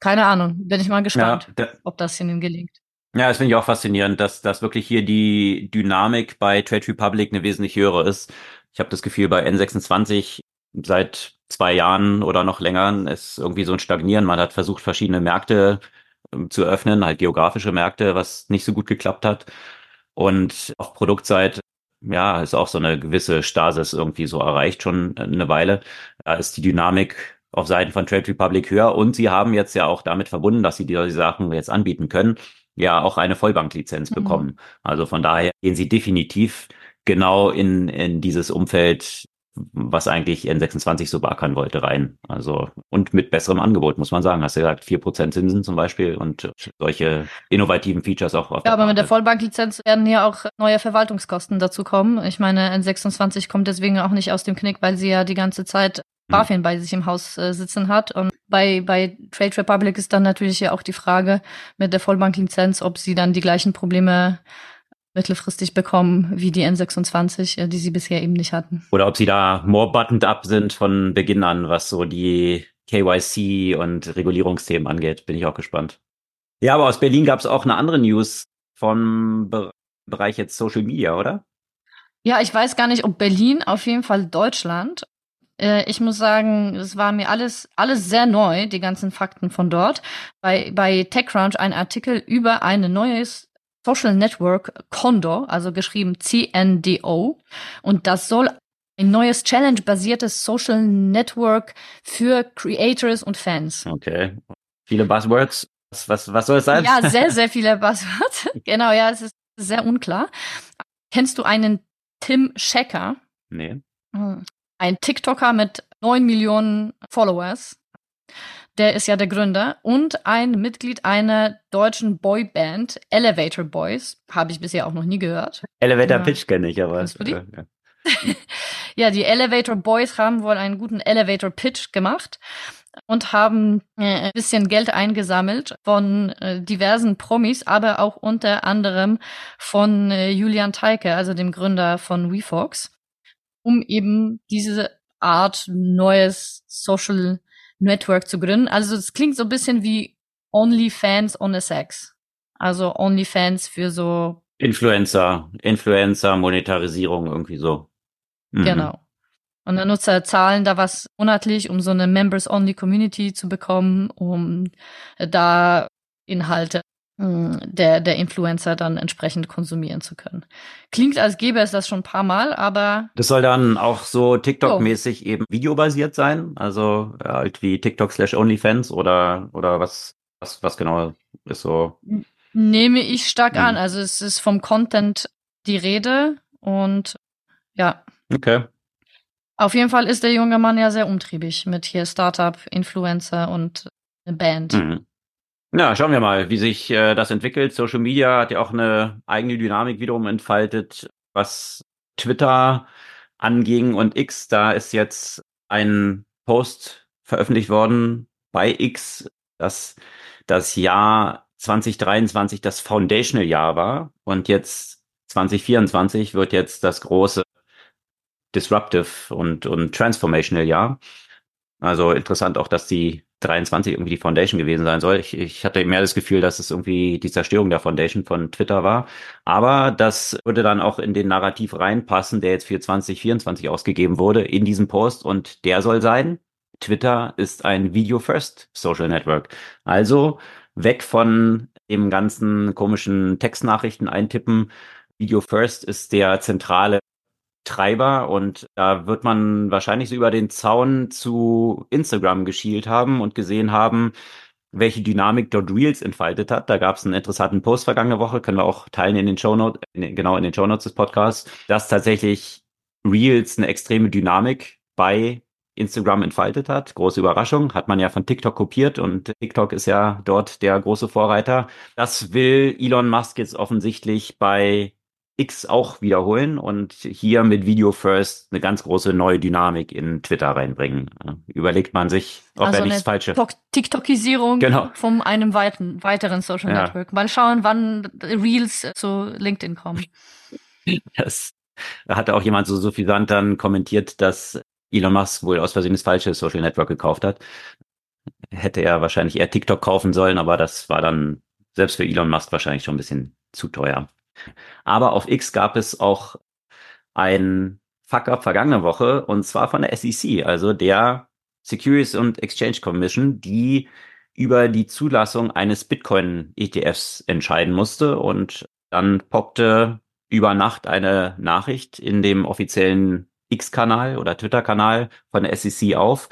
Keine Ahnung, bin ich mal gespannt, ja, ob das ihnen gelingt. Ja, das finde ich auch faszinierend, dass, dass wirklich hier die Dynamik bei Trade Republic eine wesentlich höhere ist. Ich habe das Gefühl, bei N26 seit zwei Jahren oder noch länger ist irgendwie so ein Stagnieren. Man hat versucht, verschiedene Märkte ähm, zu öffnen, halt geografische Märkte, was nicht so gut geklappt hat. Und auf Produktseite, ja, ist auch so eine gewisse Stasis irgendwie so erreicht schon eine Weile. Da ist die Dynamik auf Seiten von Trade Republic höher und sie haben jetzt ja auch damit verbunden, dass sie diese Sachen jetzt anbieten können, ja auch eine Vollbanklizenz mhm. bekommen. Also von daher gehen sie definitiv genau in, in dieses Umfeld, was eigentlich N26 so beackern wollte, rein. Also, und mit besserem Angebot, muss man sagen. Hast du gesagt, vier Prozent Zinsen zum Beispiel und solche innovativen Features auch auf Ja, aber mit der Vollbanklizenz werden ja auch neue Verwaltungskosten dazu kommen. Ich meine, N26 kommt deswegen auch nicht aus dem Knick, weil sie ja die ganze Zeit hm. BaFin bei sich im Haus äh, sitzen hat. Und bei, bei Trade Republic ist dann natürlich ja auch die Frage mit der Vollbanklizenz, ob sie dann die gleichen Probleme mittelfristig bekommen wie die N26, äh, die sie bisher eben nicht hatten. Oder ob sie da more buttoned up sind von Beginn an, was so die KYC und Regulierungsthemen angeht. Bin ich auch gespannt. Ja, aber aus Berlin gab es auch eine andere News vom Be Bereich jetzt Social Media, oder? Ja, ich weiß gar nicht, ob Berlin, auf jeden Fall Deutschland. Äh, ich muss sagen, es war mir alles, alles sehr neu, die ganzen Fakten von dort. Bei, bei TechCrunch ein Artikel über ein neues Social Network Condor, also geschrieben CNDO. Und das soll ein neues Challenge-basiertes Social Network für Creators und Fans. Okay. Viele Buzzwords. Was, was, was soll es sein? Ja, sehr, sehr viele Buzzwords. genau, ja, es ist sehr unklar. Kennst du einen Tim Schecker? Nee. Ein TikToker mit neun Millionen Followers der ist ja der Gründer und ein Mitglied einer deutschen Boyband, Elevator Boys. Habe ich bisher auch noch nie gehört. Elevator ja. Pitch kenne ich, aber. du die? Ja. ja, die Elevator Boys haben wohl einen guten Elevator Pitch gemacht und haben äh, ein bisschen Geld eingesammelt von äh, diversen Promis, aber auch unter anderem von äh, Julian Teike, also dem Gründer von WeFox, um eben diese Art neues Social Network zu gründen. Also es klingt so ein bisschen wie OnlyFans ohne Sex. Also OnlyFans für so Influencer, Influencer, Monetarisierung irgendwie so. Mhm. Genau. Und der Nutzer zahlen da was monatlich, um so eine Members-Only-Community zu bekommen, um da Inhalte der, der Influencer dann entsprechend konsumieren zu können. Klingt, als gäbe es das schon ein paar Mal, aber. Das soll dann auch so TikTok-mäßig oh. eben videobasiert sein, also halt wie TikTok slash OnlyFans oder, oder was, was, was genau ist so? Nehme ich stark hm. an. Also es ist vom Content die Rede und ja. Okay. Auf jeden Fall ist der junge Mann ja sehr umtriebig mit hier Startup, Influencer und eine Band. Mhm. Ja, schauen wir mal, wie sich äh, das entwickelt. Social Media hat ja auch eine eigene Dynamik wiederum entfaltet, was Twitter anging und X. Da ist jetzt ein Post veröffentlicht worden bei X, dass das Jahr 2023 das Foundational Jahr war und jetzt 2024 wird jetzt das große Disruptive und, und Transformational Jahr. Also interessant auch, dass die 23 irgendwie die Foundation gewesen sein soll. Ich, ich hatte mehr das Gefühl, dass es irgendwie die Zerstörung der Foundation von Twitter war. Aber das würde dann auch in den Narrativ reinpassen, der jetzt für 2024 ausgegeben wurde in diesem Post. Und der soll sein, Twitter ist ein Video-First Social Network. Also weg von dem ganzen komischen Textnachrichten eintippen. Video First ist der zentrale Treiber und da wird man wahrscheinlich so über den Zaun zu Instagram geschielt haben und gesehen haben, welche Dynamik dort Reels entfaltet hat. Da gab es einen interessanten Post vergangene Woche, können wir auch teilen in den Show Notes, genau in den Show Notes des Podcasts, dass tatsächlich Reels eine extreme Dynamik bei Instagram entfaltet hat. Große Überraschung, hat man ja von TikTok kopiert und TikTok ist ja dort der große Vorreiter. Das will Elon Musk jetzt offensichtlich bei X auch wiederholen und hier mit Video First eine ganz große neue Dynamik in Twitter reinbringen. Überlegt man sich, ob also er nichts falsche. TikTokisierung genau. von einem weiten, weiteren Social ja. Network. Mal schauen, wann Reels zu LinkedIn kommen. Das hatte auch jemand so suffisant dann kommentiert, dass Elon Musk wohl aus Versehen das falsche Social Network gekauft hat. Hätte er wahrscheinlich eher TikTok kaufen sollen, aber das war dann selbst für Elon Musk wahrscheinlich schon ein bisschen zu teuer. Aber auf X gab es auch ein Fuck-up vergangene Woche und zwar von der SEC, also der Securities and Exchange Commission, die über die Zulassung eines Bitcoin-ETFs entscheiden musste. Und dann poppte über Nacht eine Nachricht in dem offiziellen X-Kanal oder Twitter-Kanal von der SEC auf,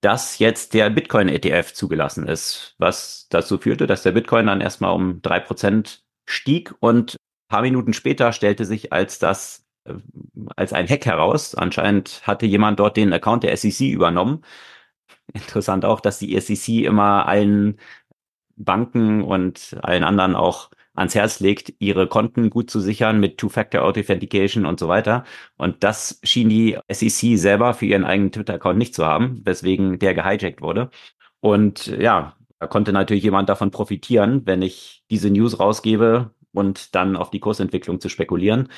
dass jetzt der Bitcoin-ETF zugelassen ist, was dazu führte, dass der Bitcoin dann erstmal um drei Prozent stieg und paar Minuten später stellte sich als das äh, als ein Hack heraus. Anscheinend hatte jemand dort den Account der SEC übernommen. Interessant auch, dass die SEC immer allen Banken und allen anderen auch ans Herz legt, ihre Konten gut zu sichern mit Two-Factor Authentication und so weiter. Und das schien die SEC selber für ihren eigenen Twitter-Account nicht zu haben, weswegen der gehijackt wurde. Und ja, da konnte natürlich jemand davon profitieren, wenn ich diese News rausgebe und dann auf die Kursentwicklung zu spekulieren.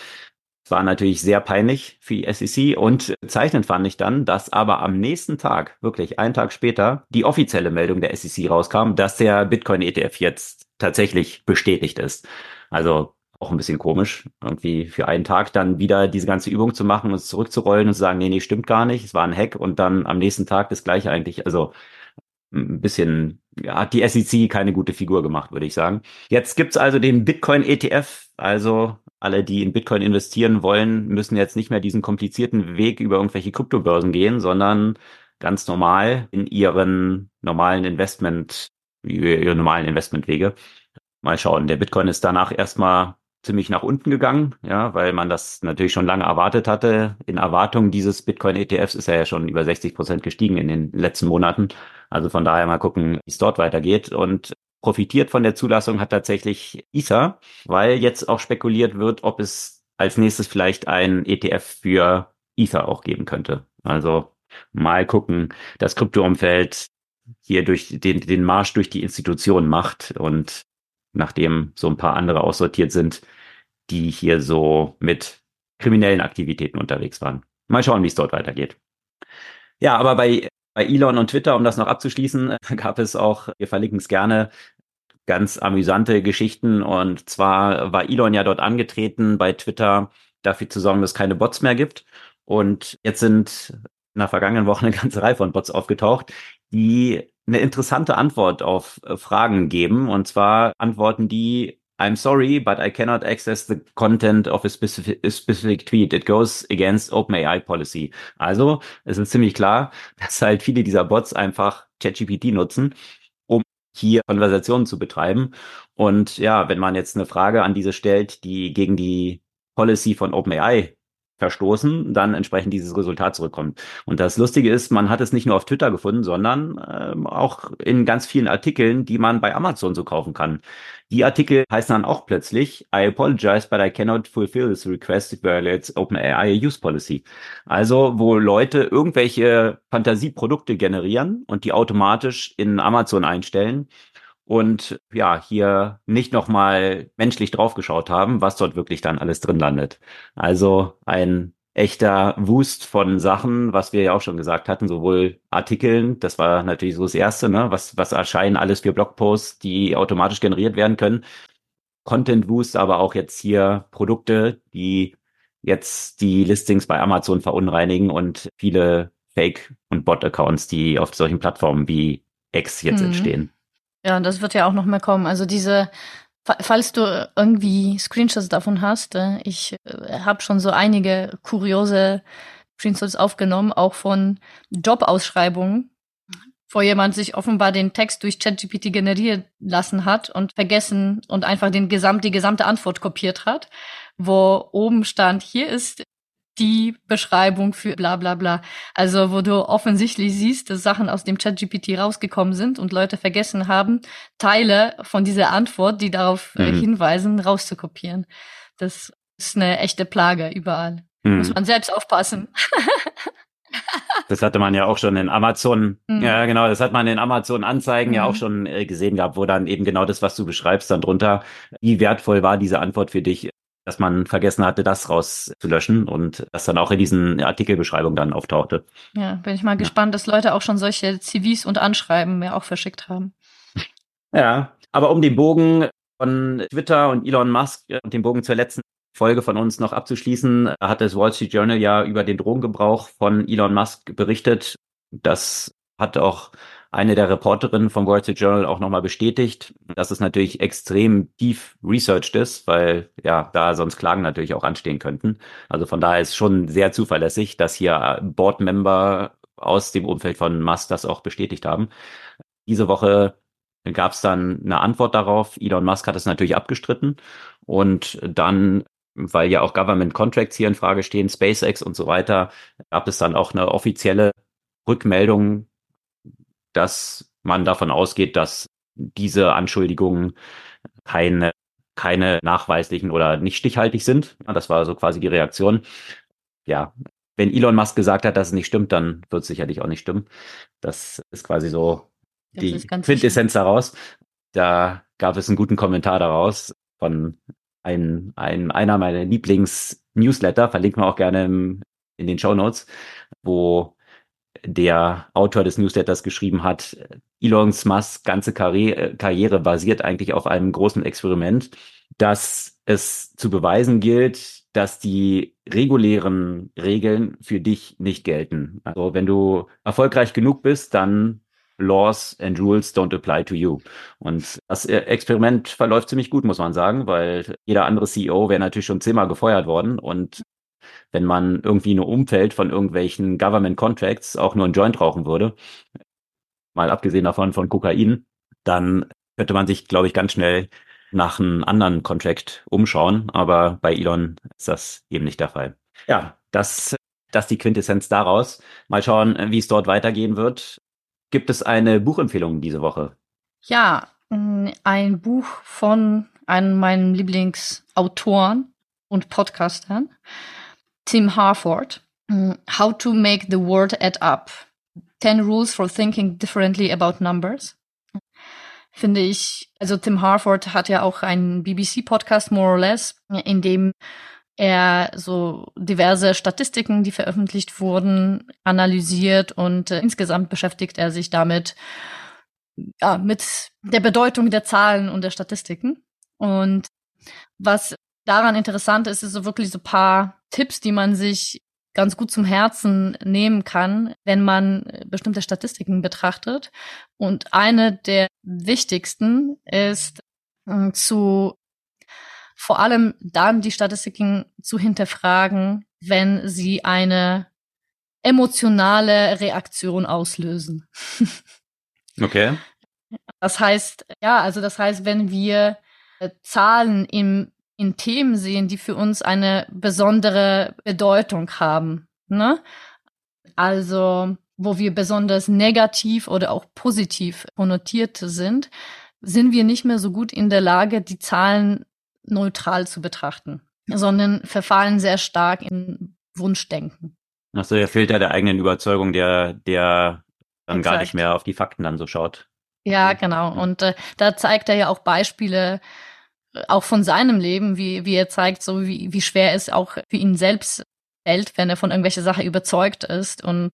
Es war natürlich sehr peinlich für die SEC und zeichnend fand ich dann, dass aber am nächsten Tag, wirklich einen Tag später, die offizielle Meldung der SEC rauskam, dass der Bitcoin-ETF jetzt tatsächlich bestätigt ist. Also auch ein bisschen komisch, irgendwie für einen Tag dann wieder diese ganze Übung zu machen und zurückzurollen und zu sagen, nee, nee, stimmt gar nicht, es war ein Hack und dann am nächsten Tag das gleiche eigentlich. Also ein bisschen, ja, hat die SEC keine gute Figur gemacht, würde ich sagen. Jetzt gibt's also den Bitcoin ETF, also alle, die in Bitcoin investieren wollen, müssen jetzt nicht mehr diesen komplizierten Weg über irgendwelche Kryptobörsen gehen, sondern ganz normal in ihren normalen Investment, ihre normalen Investmentwege. Mal schauen. Der Bitcoin ist danach erstmal ziemlich nach unten gegangen, ja, weil man das natürlich schon lange erwartet hatte. In Erwartung dieses Bitcoin-ETFs ist er ja schon über 60 Prozent gestiegen in den letzten Monaten. Also von daher mal gucken, wie es dort weitergeht. Und profitiert von der Zulassung hat tatsächlich Ether, weil jetzt auch spekuliert wird, ob es als nächstes vielleicht ein ETF für Ether auch geben könnte. Also mal gucken, das Kryptoumfeld hier durch den, den Marsch durch die Institutionen macht und nachdem so ein paar andere aussortiert sind, die hier so mit kriminellen Aktivitäten unterwegs waren. Mal schauen, wie es dort weitergeht. Ja, aber bei, bei Elon und Twitter, um das noch abzuschließen, gab es auch, wir verlinken es gerne, ganz amüsante Geschichten. Und zwar war Elon ja dort angetreten bei Twitter dafür zu sorgen, dass es keine Bots mehr gibt. Und jetzt sind in der vergangenen Woche eine ganze Reihe von Bots aufgetaucht, die eine interessante Antwort auf Fragen geben. Und zwar antworten die, I'm sorry, but I cannot access the content of a specific, a specific tweet. It goes against OpenAI policy. Also, es ist ziemlich klar, dass halt viele dieser Bots einfach ChatGPT nutzen, hier Konversationen zu betreiben. Und ja, wenn man jetzt eine Frage an diese stellt, die gegen die Policy von OpenAI verstoßen, dann entsprechend dieses Resultat zurückkommt. Und das Lustige ist, man hat es nicht nur auf Twitter gefunden, sondern ähm, auch in ganz vielen Artikeln, die man bei Amazon so kaufen kann. Die Artikel heißen dann auch plötzlich, I apologize, but I cannot fulfill this request. It violates OpenAI use policy. Also, wo Leute irgendwelche Fantasieprodukte generieren und die automatisch in Amazon einstellen und ja, hier nicht nochmal menschlich draufgeschaut haben, was dort wirklich dann alles drin landet. Also ein echter Wust von Sachen, was wir ja auch schon gesagt hatten, sowohl Artikeln, das war natürlich so das Erste, ne, was, was erscheinen alles für Blogposts, die automatisch generiert werden können. Content Wust, aber auch jetzt hier Produkte, die jetzt die Listings bei Amazon verunreinigen und viele Fake- und Bot-Accounts, die auf solchen Plattformen wie X jetzt mhm. entstehen. Ja, das wird ja auch noch mehr kommen. Also diese, falls du irgendwie Screenshots davon hast, äh, ich äh, habe schon so einige kuriose Screenshots aufgenommen, auch von Jobausschreibungen, wo jemand sich offenbar den Text durch ChatGPT generieren lassen hat und vergessen und einfach den gesamt, die gesamte Antwort kopiert hat, wo oben stand, hier ist die Beschreibung für bla bla bla. Also wo du offensichtlich siehst, dass Sachen aus dem ChatGPT rausgekommen sind und Leute vergessen haben, Teile von dieser Antwort, die darauf mhm. hinweisen, rauszukopieren. Das ist eine echte Plage überall. Mhm. Muss man selbst aufpassen. Das hatte man ja auch schon in Amazon, mhm. ja genau, das hat man in Amazon Anzeigen mhm. ja auch mhm. schon äh, gesehen gehabt, wo dann eben genau das, was du beschreibst, dann drunter, wie wertvoll war diese Antwort für dich, dass man vergessen hatte, das rauszulöschen und das dann auch in diesen Artikelbeschreibungen dann auftauchte. Ja, bin ich mal ja. gespannt, dass Leute auch schon solche CVs und Anschreiben mir auch verschickt haben. Ja, aber um den Bogen von Twitter und Elon Musk und den Bogen zur letzten Folge von uns noch abzuschließen, hat das Wall Street Journal ja über den Drogengebrauch von Elon Musk berichtet. Das hat auch eine der Reporterinnen vom Wall Street Journal auch nochmal bestätigt, dass es natürlich extrem tief researched ist, weil ja da sonst Klagen natürlich auch anstehen könnten. Also von daher ist schon sehr zuverlässig, dass hier Boardmember aus dem Umfeld von Musk das auch bestätigt haben. Diese Woche gab es dann eine Antwort darauf. Elon Musk hat es natürlich abgestritten und dann weil ja auch Government Contracts hier in Frage stehen, SpaceX und so weiter, gab es dann auch eine offizielle Rückmeldung, dass man davon ausgeht, dass diese Anschuldigungen keine, keine nachweislichen oder nicht stichhaltig sind. Das war so quasi die Reaktion. Ja, wenn Elon Musk gesagt hat, dass es nicht stimmt, dann wird es sicherlich auch nicht stimmen. Das ist quasi so das die Quintessenz daraus. Da gab es einen guten Kommentar daraus von ein, ein, einer meiner Lieblings-Newsletter, verlinken wir auch gerne im, in den Show Notes, wo der Autor des Newsletters geschrieben hat, Elon Musks ganze Karriere, Karriere basiert eigentlich auf einem großen Experiment, dass es zu beweisen gilt, dass die regulären Regeln für dich nicht gelten. Also wenn du erfolgreich genug bist, dann Laws and Rules don't apply to you. Und das Experiment verläuft ziemlich gut, muss man sagen, weil jeder andere CEO wäre natürlich schon zehnmal gefeuert worden. Und wenn man irgendwie einem Umfeld von irgendwelchen Government Contracts auch nur ein Joint rauchen würde, mal abgesehen davon von Kokain, dann könnte man sich, glaube ich, ganz schnell nach einem anderen Contract umschauen. Aber bei Elon ist das eben nicht der Fall. Ja, das, das die Quintessenz daraus. Mal schauen, wie es dort weitergehen wird. Gibt es eine Buchempfehlung diese Woche? Ja, ein Buch von einem meiner Lieblingsautoren und Podcastern, Tim Harford. Mm, How to Make the World Add Up. 10 Rules for Thinking Differently About Numbers. Finde ich, also Tim Harford hat ja auch einen BBC-Podcast, more or less, in dem er so diverse Statistiken, die veröffentlicht wurden, analysiert und äh, insgesamt beschäftigt er sich damit, ja, mit der Bedeutung der Zahlen und der Statistiken. Und was daran interessant ist, ist so wirklich so paar Tipps, die man sich ganz gut zum Herzen nehmen kann, wenn man bestimmte Statistiken betrachtet. Und eine der wichtigsten ist äh, zu vor allem dann die Statistiken zu hinterfragen, wenn sie eine emotionale Reaktion auslösen. okay. Das heißt, ja, also das heißt, wenn wir äh, Zahlen im, in Themen sehen, die für uns eine besondere Bedeutung haben, ne? Also, wo wir besonders negativ oder auch positiv konnotiert sind, sind wir nicht mehr so gut in der Lage, die Zahlen neutral zu betrachten, sondern verfallen sehr stark in Wunschdenken. Achso, der fehlt ja der eigenen Überzeugung, der, der dann Exakt. gar nicht mehr auf die Fakten dann so schaut. Ja, genau. Und äh, da zeigt er ja auch Beispiele auch von seinem Leben, wie, wie er zeigt, so wie, wie schwer es auch für ihn selbst fällt, wenn er von irgendwelcher Sache überzeugt ist und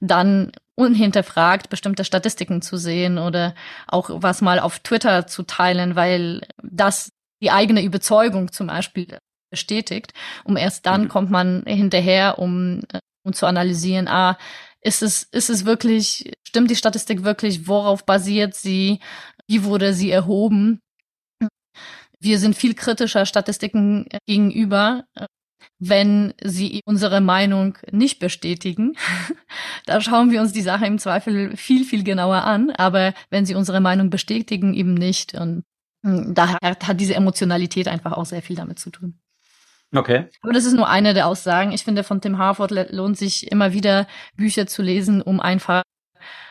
dann unhinterfragt bestimmte Statistiken zu sehen oder auch was mal auf Twitter zu teilen, weil das die eigene Überzeugung zum Beispiel bestätigt. Um erst dann mhm. kommt man hinterher, um, um zu analysieren, ah, ist es, ist es wirklich, stimmt die Statistik wirklich, worauf basiert sie, wie wurde sie erhoben? Wir sind viel kritischer Statistiken gegenüber, wenn sie unsere Meinung nicht bestätigen. da schauen wir uns die Sache im Zweifel viel, viel genauer an, aber wenn sie unsere Meinung bestätigen, eben nicht. Und hm, da hat diese Emotionalität einfach auch sehr viel damit zu tun. Okay. Aber das ist nur eine der Aussagen. Ich finde, von Tim Harford lohnt sich immer wieder Bücher zu lesen, um einfach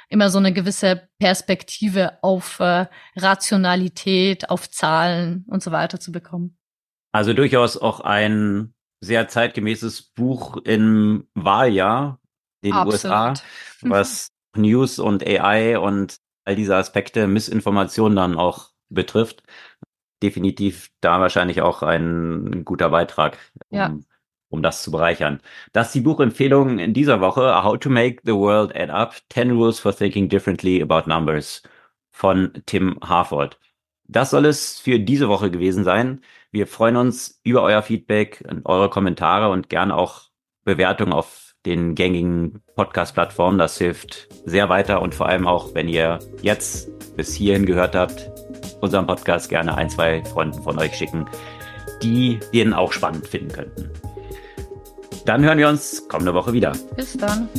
immer so eine gewisse Perspektive auf äh, Rationalität, auf Zahlen und so weiter zu bekommen. Also durchaus auch ein sehr zeitgemäßes Buch im Wahljahr in den Absolut. USA, was News und AI und all diese Aspekte, Missinformation dann auch betrifft, definitiv da wahrscheinlich auch ein guter Beitrag, um, ja. Um das zu bereichern. Das ist die Buchempfehlung in dieser Woche, How to Make the World Add Up, 10 Rules for Thinking Differently About Numbers von Tim Harford. Das soll es für diese Woche gewesen sein. Wir freuen uns über euer Feedback und eure Kommentare und gerne auch Bewertungen auf den gängigen Podcast-Plattformen. Das hilft sehr weiter und vor allem auch, wenn ihr jetzt bis hierhin gehört habt, unseren Podcast gerne ein, zwei Freunden von euch schicken, die den auch spannend finden könnten. Dann hören wir uns kommende Woche wieder. Bis dann.